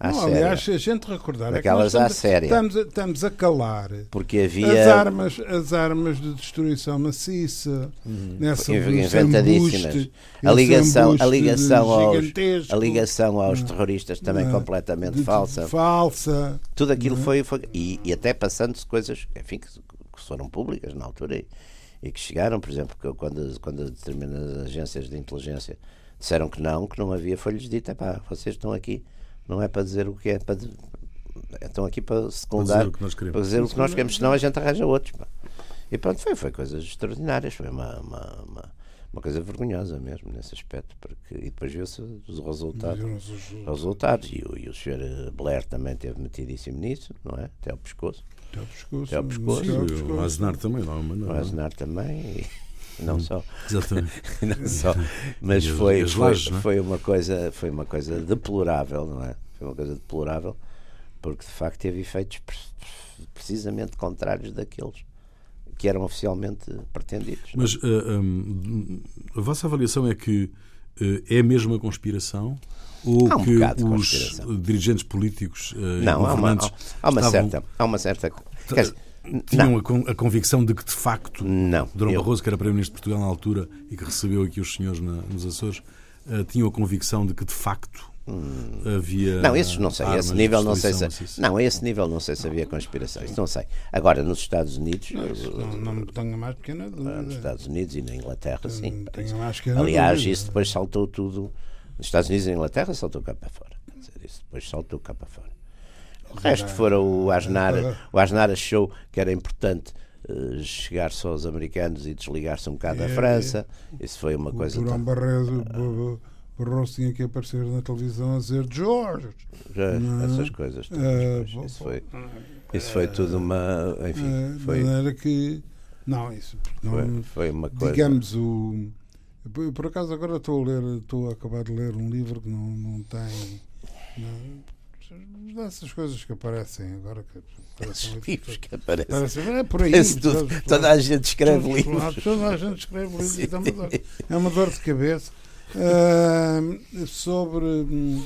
Speaker 2: à
Speaker 3: Não,
Speaker 2: séria.
Speaker 3: aliás, se a gente recordar, é que nós
Speaker 2: Daquelas à
Speaker 3: estamos,
Speaker 2: séria.
Speaker 3: Estamos, a, estamos a calar
Speaker 2: Porque
Speaker 3: as
Speaker 2: havia.
Speaker 3: armas, as armas de destruição maciça nessa
Speaker 2: Inv-
Speaker 3: esse
Speaker 2: inventadíssimas.
Speaker 3: embuste,
Speaker 2: A ligação, a ligação, aos, a ligação aos terroristas também
Speaker 3: eh,
Speaker 2: completamente
Speaker 3: de-
Speaker 2: falsa.
Speaker 3: Falsa.
Speaker 2: Tudo aquilo foi, foi- e, e até passando-se coisas enfim, que, que foram públicas na altura e, e que chegaram, por exemplo, que quando, quando determinadas agências de inteligência disseram que não, que não havia, foi-lhes dito: pá, vocês estão aqui, não é para dizer o que é, para, estão aqui para secundar,
Speaker 1: o que nós queremos.
Speaker 2: para dizer o que nós queremos, senão a gente arranja outros. pá." E pronto, foi, foi coisas extraordinárias, foi uma, uma, uma, uma coisa vergonhosa mesmo nesse aspecto, porque, e depois viu-se os resultados.
Speaker 3: Os-
Speaker 2: os resultados. E, o- e o Sr. Blair também teve metidíssimo nisso, não é? Até ao pescoço.
Speaker 3: Até ao pescoço.
Speaker 2: Até ao pescoço.
Speaker 3: ao
Speaker 1: O. Aznar também, não,
Speaker 2: O
Speaker 1: não.
Speaker 2: Aznar também. E não só.
Speaker 1: Exatamente.
Speaker 2: não só. Mas
Speaker 1: E as-
Speaker 2: foi,
Speaker 1: as
Speaker 2: foi,
Speaker 1: lajes, é?
Speaker 2: foi uma coisa, foi uma coisa deplorável, não é? Foi uma coisa deplorável, porque de facto teve efeitos pre- precisamente contrários daqueles que eram oficialmente pretendidos.
Speaker 1: Mas ah, hum, a vossa avaliação é que ah, é mesmo uma conspiração? Ou
Speaker 2: Há um
Speaker 1: que os dirigentes políticos e
Speaker 2: não, há uma,
Speaker 1: governantes
Speaker 2: há uma
Speaker 1: estavam-
Speaker 2: certa, há uma certa. Quer dizer,
Speaker 1: tinham
Speaker 2: não,
Speaker 1: a, con- a convicção de que de facto
Speaker 2: não.
Speaker 1: Durão
Speaker 2: eu-
Speaker 1: Barroso, que era Primeiro-Ministro de Portugal na altura e que recebeu aqui os senhores na- nos Açores, ah, tinham a convicção de que de facto havia.
Speaker 2: Hum. Não, esses não sei. A esse nível não sei se. Não, a esse nível não sei se havia conspiração. Isso não sei. Agora, nos Estados Unidos.
Speaker 3: Não, não me tenho a mais pequena
Speaker 2: Nos
Speaker 3: dúvida.
Speaker 2: Estados Unidos e na Inglaterra, sim.
Speaker 3: tenho mais
Speaker 2: Aliás,
Speaker 3: dúvida.
Speaker 2: isso depois saltou tudo. Nos Estados Unidos e na Inglaterra saltou cá para fora. Quer dizer, isso depois saltou cá para fora. O resto fora o Asnar. O Asnar achou que era importante eh, chegar só aos americanos e desligar-se um bocado da
Speaker 3: É,
Speaker 2: França. Isso foi uma
Speaker 3: O
Speaker 2: coisa.
Speaker 3: Durão
Speaker 2: tão-
Speaker 3: Barredo, Barroso tinha que aparecer na televisão a dizer George.
Speaker 2: Já,
Speaker 3: Não.
Speaker 2: essas coisas. todas, pois.
Speaker 3: bom,
Speaker 2: isso, foi, isso foi tudo uma. Enfim,
Speaker 3: de
Speaker 2: foi,
Speaker 3: maneira que. Não, isso. Não,
Speaker 2: foi, foi uma coisa.
Speaker 3: digamos o. Por acaso agora estou a ler, estou a acabar de ler um livro que não, não tem. Não, dessas coisas que aparecem agora que parecem
Speaker 2: Esses livros que aparecem.
Speaker 3: parecem- é por aí.
Speaker 2: Tudo,
Speaker 3: todos-
Speaker 2: toda a gente escreve
Speaker 3: todos
Speaker 2: livros.
Speaker 3: Toda a gente escreve livros. É uma dor, é uma dor de cabeça. Ah, sobre, hum,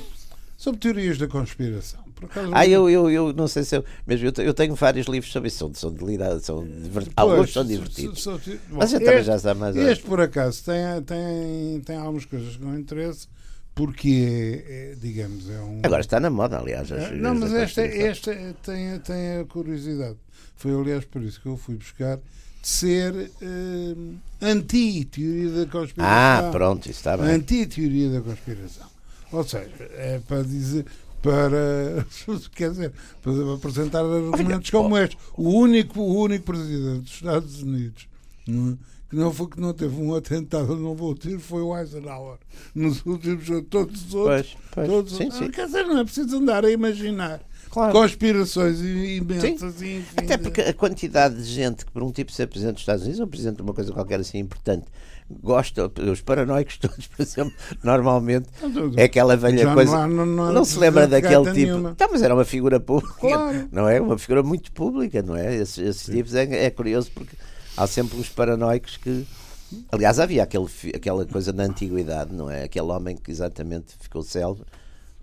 Speaker 3: sobre teorias da conspiração. Acaso,
Speaker 2: Ah, eu, eu, eu não sei se eu. Mesmo eu, eu tenho vários livros sobre isso, são, delirados, são diver- alguns são
Speaker 3: so-
Speaker 2: divertidos.
Speaker 3: so- so- bom,
Speaker 2: Mas eu também
Speaker 3: este-
Speaker 2: já sabe mais.
Speaker 3: Este, por acaso, tem, tem, tem algumas coisas que não interesse, porque, é, é, digamos, é um.
Speaker 2: Agora está na moda, aliás. as
Speaker 3: É, não, mas
Speaker 2: da
Speaker 3: esta, esta tem, tem a curiosidade. Foi, aliás, por isso que eu fui buscar de ser eh, anti-teoria da conspiração.
Speaker 2: Ah, pronto, está bem.
Speaker 3: Anti-teoria da conspiração. Ou seja, é para dizer. Para, quer dizer, para apresentar argumentos como este. O único, o único presidente dos Estados Unidos? Que não foi que não teve um atentado, não vou ter, foi o Eisenhower. Nos últimos todos os outros.
Speaker 2: Pois, pois.
Speaker 3: Todos,
Speaker 2: Sim, sim.
Speaker 3: Quer dizer, não é preciso andar a imaginar
Speaker 2: Claro.
Speaker 3: conspirações imensas e enfim.
Speaker 2: Até porque a quantidade de gente que, por um tipo ser presidente dos Estados Unidos ou presidente de uma coisa qualquer assim importante, gosta, os paranoicos todos, por exemplo, normalmente é aquela velha coisa.
Speaker 3: não- não
Speaker 2: Não, se lembra daquele tipo.
Speaker 3: nenhuma.
Speaker 2: Tá, mas era uma figura pública,
Speaker 3: Claro.
Speaker 2: não é? Uma figura muito pública, não é? Esses, esses tipos é, é curioso porque há sempre os paranoicos que. Aliás, havia aquele, aquela coisa na antiguidade, não é? Aquele homem que exatamente ficou célebre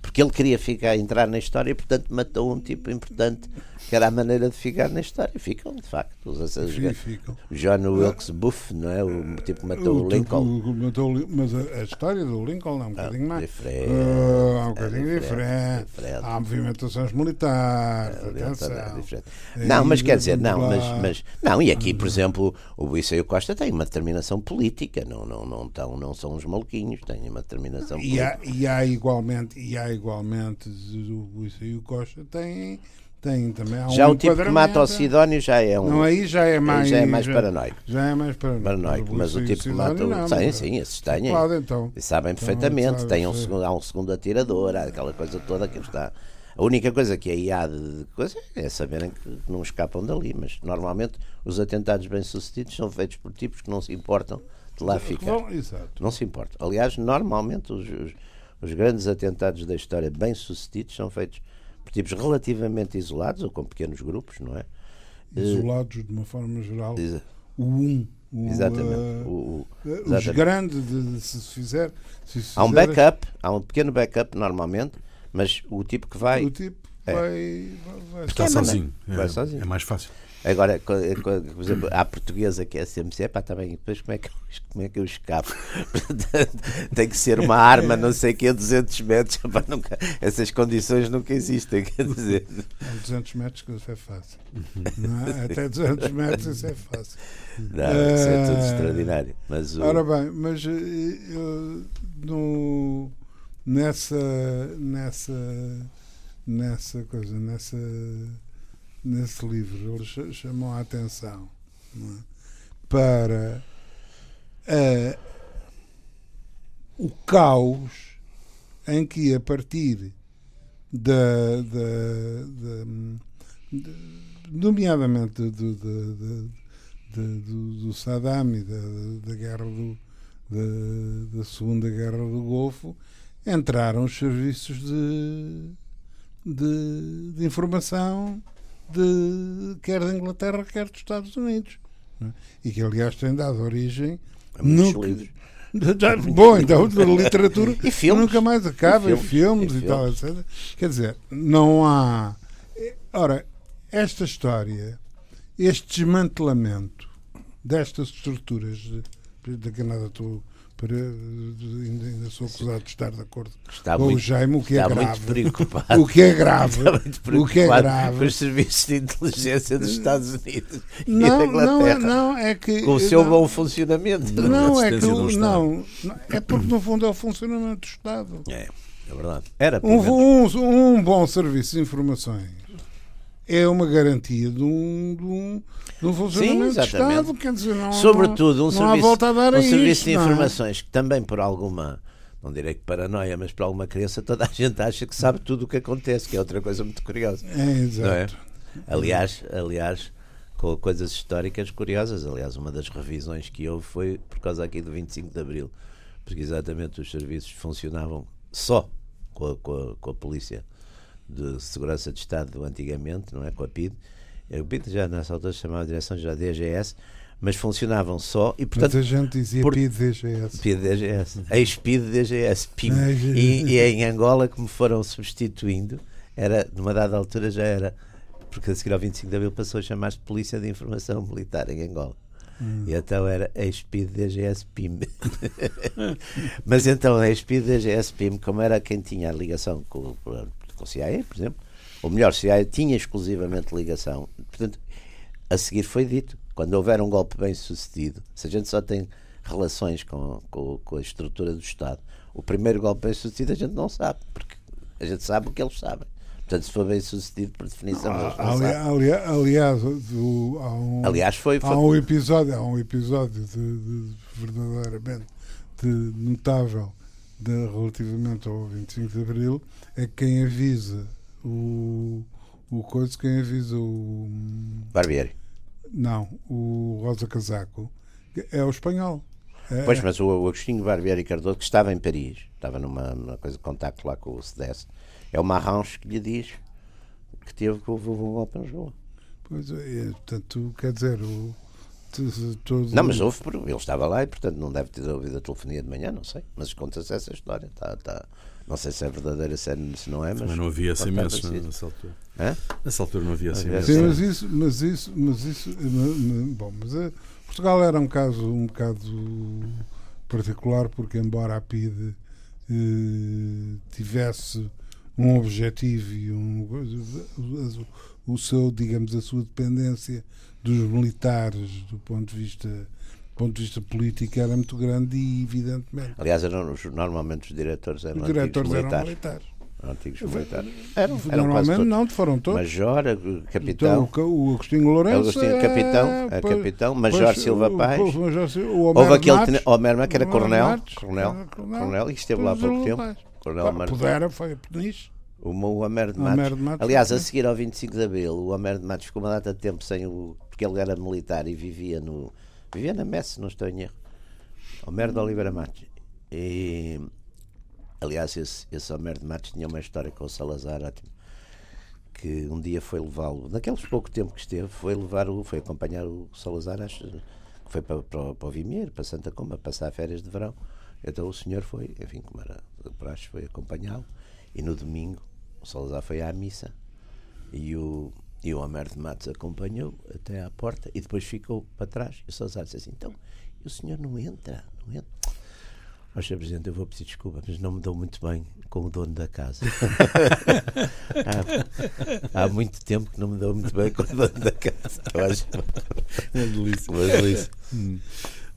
Speaker 2: porque ele queria ficar, entrar na história e, portanto, matou um tipo importante que era a maneira de ficar na história. Ficam, de facto. Os,
Speaker 3: ficam.
Speaker 2: o John Wilkes Booth, não é? O tipo que matou o,
Speaker 3: tipo
Speaker 2: Lincoln.
Speaker 3: que matou o mas a, a história do Lincoln é um bocadinho mais.
Speaker 2: diferente,
Speaker 3: Ah, é um
Speaker 2: é
Speaker 3: bocadinho
Speaker 2: diferente,
Speaker 3: diferente.
Speaker 2: diferente.
Speaker 3: Há movimentações militares.
Speaker 2: Não,
Speaker 3: atenção.
Speaker 2: não, diferente.
Speaker 3: É
Speaker 2: Não, mas quer dizer, não, mas, mas não, e aqui, por exemplo, o Buiceio Costa tem uma determinação política, não, não, não, tão, não são uns maluquinhos, têm uma determinação
Speaker 3: E há,
Speaker 2: política.
Speaker 3: e há igualmente, e há igualmente o e o Costa têm, têm também. há
Speaker 2: Já
Speaker 3: um
Speaker 2: o tipo que mata o
Speaker 3: enquadramento.
Speaker 2: Sidónio já é um.
Speaker 3: Não, aí já é mais.
Speaker 2: já é mais paranoico.
Speaker 3: Já é mais paranoico.
Speaker 2: Paranoico, mas o tipo que mata
Speaker 3: não,
Speaker 2: Sim,
Speaker 3: mas-
Speaker 2: sim, esses têm.
Speaker 3: Claro, então.
Speaker 2: E sabem
Speaker 3: Então,
Speaker 2: perfeitamente,
Speaker 3: sabe,
Speaker 2: tem um segundo, há um segundo atirador, há aquela coisa toda que está. A única coisa que aí há de coisa é saberem que não escapam dali, mas normalmente os atentados bem-sucedidos são feitos por tipos que não se importam de lá ficar.
Speaker 3: Bom.
Speaker 2: Não se importam. Aliás, normalmente os, os, os grandes atentados da história bem-sucedidos são feitos tipos relativamente isolados ou com pequenos grupos, não é?
Speaker 3: Isolados de uma forma geral. O um. O,
Speaker 2: Exatamente.
Speaker 3: eh,
Speaker 2: O- o-
Speaker 3: os
Speaker 2: exatamente.
Speaker 3: grandes, de, de- se se fizer. Se se
Speaker 2: Há um
Speaker 3: fizer-
Speaker 2: backup, há um pequeno backup normalmente, mas o tipo que vai.
Speaker 3: O tipo
Speaker 2: É.
Speaker 3: vai. vai, vai
Speaker 1: Está
Speaker 2: É,
Speaker 1: sozinho.
Speaker 2: vai
Speaker 1: É,
Speaker 2: sozinho.
Speaker 1: é mais fácil.
Speaker 2: Agora, por exemplo, há a portuguesa que é CMC, pá, também, depois como é que, eu- como é que eu escapo? Portanto, Tem que ser uma arma, não sei o que, a 200 metros, pá, nunca, essas condições nunca existem, quer dizer.
Speaker 3: A 200 metros que isso é fácil. É? Até 200 metros isso é fácil.
Speaker 2: Não, isso é tudo
Speaker 3: Eh,
Speaker 2: extraordinário. Mas o,
Speaker 3: Ora bem, mas eh, eu, no, nessa, nessa, nessa coisa, nessa, nesse livro, eles cha- chamam a atenção é? para uh, o caos em que, a partir da, da, da, nomeadamente do, do, do, do, Saddam e da, da guerra do, da, da Segunda Guerra do Golfo, entraram os serviços de, de, de informação de, quer da Inglaterra, quer dos Estados Unidos. É? E que, aliás, tem dado origem.
Speaker 2: A muitos livros.
Speaker 3: Bom, então, a literatura
Speaker 2: e filmes.
Speaker 3: nunca mais acaba, e filmes, e, filmes, e, tal, etc. Quer dizer, não há. Ora, esta história, este desmantelamento destas estruturas, de que nada estou para, ainda, sou acusado de estar de acordo
Speaker 2: está
Speaker 3: com
Speaker 2: muito,
Speaker 3: o Jaime, o que
Speaker 2: é
Speaker 3: grave.
Speaker 2: Muito preocupado.
Speaker 3: O que é grave.
Speaker 2: Está muito preocupado
Speaker 3: o que é grave.
Speaker 2: com os serviços de inteligência dos Estados Unidos
Speaker 3: não,
Speaker 2: e da Inglaterra.
Speaker 3: Não, é, não, é que.
Speaker 2: Com o seu
Speaker 3: não,
Speaker 2: bom funcionamento.
Speaker 3: Não, é que. Não, é porque no fundo é o funcionamento do Estado.
Speaker 2: É, é verdade. Era,
Speaker 3: um, um, um bom serviço de informações é uma garantia de um, de um, de um funcionamento Sim, do Estado. Quer dizer, não,
Speaker 2: Sobretudo um,
Speaker 3: não
Speaker 2: serviço, um
Speaker 3: a
Speaker 2: serviço
Speaker 3: isto,
Speaker 2: de
Speaker 3: é?
Speaker 2: informações que também por alguma, não direi que paranoia, mas por alguma crença, toda a gente acha que sabe tudo o que acontece, que é outra coisa muito curiosa.
Speaker 3: É, exato.
Speaker 2: É? Aliás, aliás, com coisas históricas curiosas, aliás, uma das revisões que houve foi por causa aqui do 25 de Abril, porque exatamente os serviços funcionavam só com a, com a, com a polícia de Segurança de Estado antigamente, não é? Com a PID. A PID já nessa altura chamava Direção já DGS, mas funcionavam só e portanto.
Speaker 3: Mas a gente dizia por, PID DGS.
Speaker 2: PID DGS. Ex-PID DGS. PIM. E, e em Angola, como foram substituindo, era, numa dada altura já era, porque a seguir ao 25 de Abril passou a chamar-se Polícia de Informação Militar em Angola. Hum. E então era ex-PID DGS PIM. Mas então, ex-PID DGS PIM, como era quem tinha a ligação com, com o CIA, por exemplo, ou melhor, o CIA tinha exclusivamente ligação. Portanto, a seguir foi dito: quando houver um golpe bem sucedido, se a gente só tem relações com, com, com a estrutura do Estado, o primeiro golpe bem sucedido a gente não sabe, porque a gente sabe o que eles sabem. Portanto, se for bem sucedido, por definição, não
Speaker 3: ali, ali, aliás, do, há um,
Speaker 2: aliás foi, foi,
Speaker 3: há um episódio, há um episódio de, de, verdadeiramente de notável de, relativamente ao 25 de Abril, é quem avisa o, o coisa, quem avisa o.
Speaker 2: Barbieri.
Speaker 3: Não, o Rosa Casaco é o espanhol. É,
Speaker 2: pois, mas o, o Agostinho Barbieri Cardoso, que estava em Paris, estava numa, numa coisa de contacto lá com o CDS, é o Marrange que lhe diz que teve que golpe em Lisboa.
Speaker 3: Pois é, portanto, quer dizer, o, todo...
Speaker 2: Não, mas houve, ele estava lá e, portanto, não deve ter ouvido a telefonia de manhã, não sei. Mas conta-se essa história. Tá, tá, não sei se é verdadeira, se, é, se não é, mas.
Speaker 1: Mas não havia SMS nessa altura.
Speaker 2: Hã?
Speaker 1: Nessa altura não havia SMS.
Speaker 3: Sim, mas isso, mas isso, mas isso bom, mas é, Portugal era um caso um bocado particular, porque, embora a PIDE eh, tivesse um objetivo e um, o, o seu, digamos, a sua dependência dos militares do ponto de vista do ponto de vista político era muito grande e evidentemente
Speaker 2: aliás eram normalmente os diretores eram
Speaker 3: os diretores
Speaker 2: militares.
Speaker 3: eram militares.
Speaker 2: antigos militares. Eram, eram
Speaker 3: normalmente não foram todos.
Speaker 2: Major capitão.
Speaker 3: Então, o Agostinho Lourenço
Speaker 2: Agostinho, capitão é, pois, capitão. major
Speaker 3: pois,
Speaker 2: Silva Paz
Speaker 3: o, o
Speaker 2: Homer houve aquele
Speaker 3: Matos,
Speaker 2: Homer que era coronel coronel coronel. e esteve lá há pouco tempo. Coronel
Speaker 3: Pudera foi nisso
Speaker 2: o, o Homer de Matos.
Speaker 3: De Matos
Speaker 2: Aliás, a seguir ao 25 de Abril, o Homer de Matos ficou uma data de tempo sem o. porque ele era militar e vivia no. vivia na Messe, não estou em erro. Homer de Oliveira Matos. E. Aliás, esse, esse Homer de Matos tinha uma história com o Salazar ótimo. Que um dia foi levá-lo, naqueles pouco tempo que esteve, foi levar o, foi acompanhar o Salazar, acho, que foi para, para, para o Vimier, para Santa Comba, passar férias de verão. Então o senhor foi, enfim, como era praxe, foi acompanhá-lo. E no domingo o Salazar foi à missa e o, e o Homer de Matos acompanhou até à porta e depois ficou para trás. E o Salazar disse assim: então, o senhor não entra, não entra. Ó, Sr. Presidente, eu vou pedir desculpa, mas não me dou muito bem com o dono da casa. há, há, muito tempo que não me dou muito bem com o dono da casa. Acho
Speaker 1: uma delícia.
Speaker 2: Uma delícia.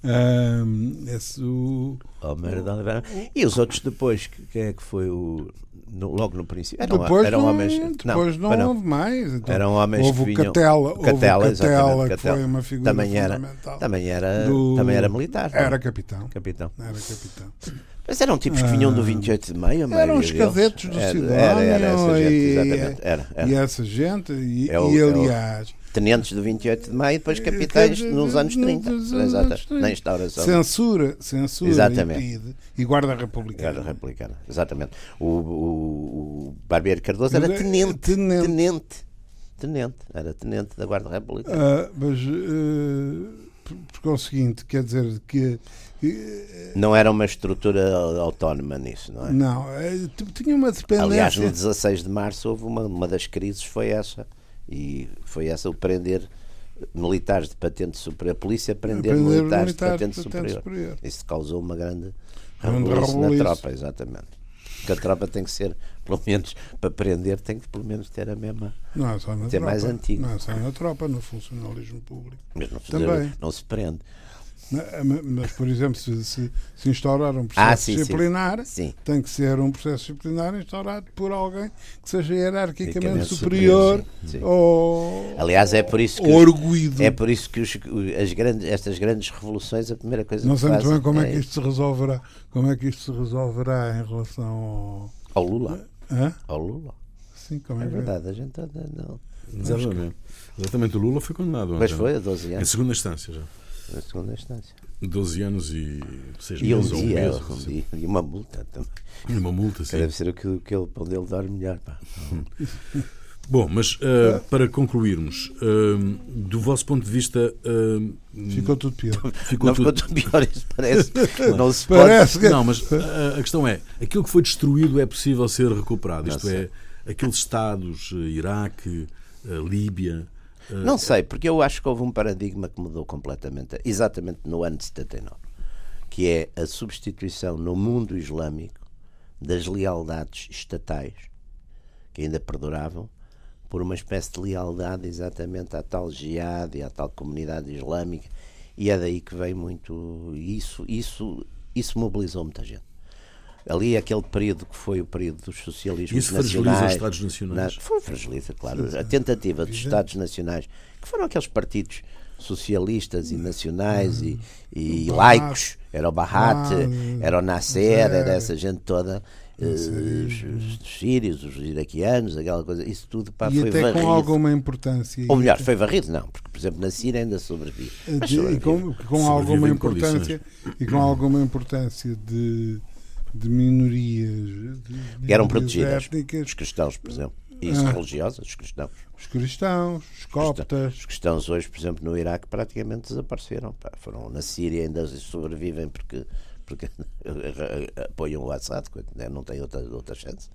Speaker 3: Um, esse, o,
Speaker 2: Homer de Oliveira. E os outros depois, que- quem é que foi o. no- logo no princípio? Eram,
Speaker 3: depois
Speaker 2: eram
Speaker 3: não,
Speaker 2: homens.
Speaker 3: depois não,
Speaker 2: não.
Speaker 3: houve mais. Então,
Speaker 2: Eram homens
Speaker 3: houve
Speaker 2: que
Speaker 3: o
Speaker 2: vinham.
Speaker 3: Catela, houve o
Speaker 2: Catela, exatamente,
Speaker 3: Catela, que foi uma figura
Speaker 2: também era,
Speaker 3: fundamental.
Speaker 2: também era,
Speaker 3: do-
Speaker 2: também era militar. não?
Speaker 3: Era capitão.
Speaker 2: capitão.
Speaker 3: Era capitão.
Speaker 2: Mas eram tipos que vinham do
Speaker 3: Ah.
Speaker 2: 28 de maio,
Speaker 3: Eram os cadetes do Sidónio
Speaker 2: era, era essa gente,
Speaker 3: e-
Speaker 2: exatamente. Era, era.
Speaker 3: E essa gente, e,
Speaker 2: É o-
Speaker 3: e
Speaker 2: é o-
Speaker 3: aliás,
Speaker 2: Tenentes do 28 de maio, depois capitães
Speaker 3: Quer dizer,
Speaker 2: nos anos 30.
Speaker 3: nos
Speaker 2: Exato,
Speaker 3: anos 30.
Speaker 2: Na instauração.
Speaker 3: censura, censura
Speaker 2: Exatamente.
Speaker 3: impede e guarda
Speaker 2: Guarda
Speaker 3: republicana.
Speaker 2: republicana, exatamente. O, o, o Barbeiro Cardoso era
Speaker 3: Era
Speaker 2: tenente,
Speaker 3: tenente.
Speaker 2: tenente. Tenente. Era tenente da Guarda Republicana.
Speaker 3: Ah, mas uh, por- porque é o seguinte, quer dizer que eh,
Speaker 2: Não era uma estrutura autónoma nisso, não é?
Speaker 3: não, eh, tinha uma dependência.
Speaker 2: Aliás, no 16 de março houve uma, uma das crises, foi essa. E foi essa o prender militares de patente superior. A polícia prender,
Speaker 3: Prender
Speaker 2: militares, de
Speaker 3: de
Speaker 2: patente,
Speaker 3: patente
Speaker 2: superior.
Speaker 3: superior.
Speaker 2: Isso causou uma grande revolução na tropa, exatamente. Porque a tropa tem que ser, pelo menos, para prender, tem que pelo menos ter a mesma.
Speaker 3: Não é só na
Speaker 2: Até
Speaker 3: tropa.
Speaker 2: mais antigo.
Speaker 3: Não é só na tropa, no funcionalismo público.
Speaker 2: Mas não
Speaker 3: Também.
Speaker 2: não se prende.
Speaker 3: Mas, por exemplo, se, se, se instaurar um processo
Speaker 2: Ah, sim,
Speaker 3: disciplinar,
Speaker 2: Sim.
Speaker 3: tem que ser um processo disciplinar instaurado por alguém que seja hierarquicamente superior,
Speaker 2: superior, sim, sim.
Speaker 3: ou,
Speaker 2: Aliás, é por isso que. É por isso que os- as grandes, estas grandes revoluções, a primeira coisa
Speaker 3: Não
Speaker 2: que
Speaker 3: sei muito bem como é que
Speaker 2: é
Speaker 3: isto se resolverá. Como é que isto se resolverá em relação ao.
Speaker 2: ao Lula.
Speaker 3: Hã?
Speaker 2: Ao Lula.
Speaker 3: Sim, como é,
Speaker 2: É
Speaker 3: que
Speaker 2: verdade, a gente não.
Speaker 1: Exatamente. Exatamente, o Lula foi condenado.
Speaker 2: Mas
Speaker 1: ontem.
Speaker 2: foi a 12
Speaker 1: Em
Speaker 2: anos,
Speaker 1: segunda instância já.
Speaker 2: Na segunda instância.
Speaker 1: 12 anos e 6
Speaker 2: E um
Speaker 1: meses ou um
Speaker 2: dia,
Speaker 1: mês.
Speaker 2: um dia, e uma multa também.
Speaker 1: E uma multa,
Speaker 2: Que
Speaker 1: sim.
Speaker 2: Deve ser o que, que ele, onde ele dorme melhor. Pá.
Speaker 1: Bom, mas uh, para concluirmos, uh, do vosso ponto de vista, uh,
Speaker 3: Ficou tudo pior.
Speaker 1: ficou
Speaker 2: não
Speaker 1: tudo.
Speaker 2: ficou tudo pior, isso parece. Não se pode.
Speaker 3: Parece que.
Speaker 1: Não, mas a, a questão é: aquilo que foi destruído é possível ser recuperado. Isto
Speaker 2: sei.
Speaker 1: é, aqueles Estados, Iraque, Líbia.
Speaker 2: Não sei, porque eu acho que houve um paradigma que mudou completamente, exatamente no ano de 79, que é a substituição no mundo islâmico das lealdades estatais, que ainda perduravam, por uma espécie de lealdade exatamente à tal jihad e à tal comunidade islâmica, e é daí que vem muito isso, isso, isso mobilizou muita gente. Ali aquele período que foi o período dos socialismos
Speaker 1: Isso fragiliza
Speaker 2: nacionais,
Speaker 1: os Estados nacionais.
Speaker 2: na- foi fragiliza, claro. A tentativa dos Estados Nacionais, que foram aqueles partidos socialistas e nacionais e, e
Speaker 3: O
Speaker 2: laicos, era o Bahat,
Speaker 3: Ah,
Speaker 2: era o Nasser, era essa gente toda, eh, os, os sírios, os iraquianos, aquela coisa, isso tudo pá,
Speaker 3: E
Speaker 2: foi
Speaker 3: até
Speaker 2: varrido.
Speaker 3: com alguma importância.
Speaker 2: Ou melhor, foi varrido, não, porque por exemplo na Síria ainda sobrevive. Mas
Speaker 3: de- e
Speaker 2: sobrevive.
Speaker 3: com, com
Speaker 1: Sobrevive
Speaker 3: alguma importância e com alguma importância de, de minorias, de
Speaker 2: eram protegidas.
Speaker 3: étnicas,
Speaker 2: Os cristãos, por exemplo, e
Speaker 3: Ah.
Speaker 2: religiosas, os cristãos.
Speaker 3: os cristãos, os coptas,
Speaker 2: Os cristãos hoje, por exemplo, no Iraque praticamente desapareceram. pá. Foram na Síria ainda sobrevivem porque, porque apoiam o Assad, né? não tem outra, outra chance.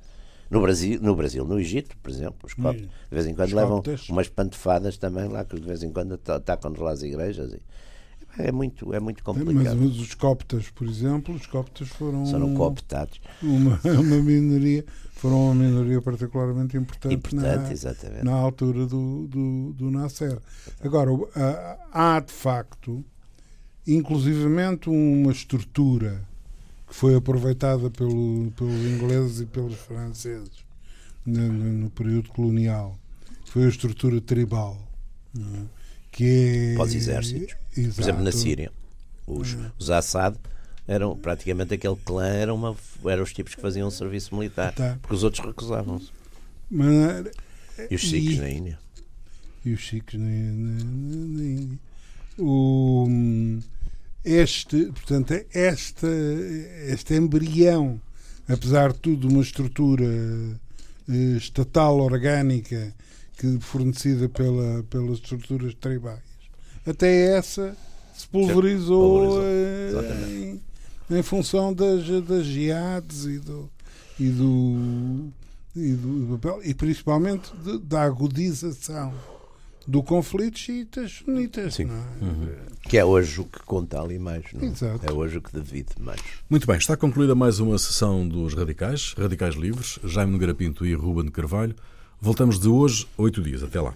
Speaker 2: No Brasil, no Brasil, no Egito, por exemplo, os coptos, de vez em quando
Speaker 3: Os
Speaker 2: levam
Speaker 3: coptas.
Speaker 2: umas pantofadas também lá, que de vez em quando ata- atacam lá as igrejas. e- é muito, é muito
Speaker 3: mas,
Speaker 2: complicado.
Speaker 3: mas os coptas, por exemplo, os coptas foram
Speaker 2: Foram cooptados.
Speaker 3: uma, uma minoria, foram uma minoria particularmente importante,
Speaker 2: Importante,
Speaker 3: na, na altura do, do, do Nasser. Agora, há- de facto, inclusivamente, uma estrutura que foi aproveitada pelo, pelos ingleses e pelos franceses no, no- no período colonial, que foi a estrutura tribal, não é? Que é,
Speaker 2: Para os exércitos. Por exemplo, na. Síria, os, os Assad eram praticamente aquele clã, eram, uma, eram os tipos que faziam o serviço militar,
Speaker 3: Tá.
Speaker 2: porque os outros recusavam-se.
Speaker 3: Mas,
Speaker 2: E os Sikhs
Speaker 3: E-
Speaker 2: na Índia.
Speaker 3: e os Sikhs na, na, na- na Índia. O, este, portanto, esta, este embrião, apesar de tudo, uma estrutura eh, estatal orgânica que fornecida pela, pelas estruturas tribais, até essa se pulverizou, em, em função das, das jihades e do, e do, e, do papel, e principalmente de- da agudização do conflito xiitas sunitas.
Speaker 2: Sim.
Speaker 3: é?
Speaker 2: Que é hoje o que conta ali mais, não é?
Speaker 3: Exato.
Speaker 2: É hoje o que divide mais.
Speaker 1: Muito bem, está concluída mais uma sessão dos Radicais, Radicais Livres, Jaime Nogueira Pinto e Ruben Carvalho. Voltamos de hoje, oito dias. Até lá.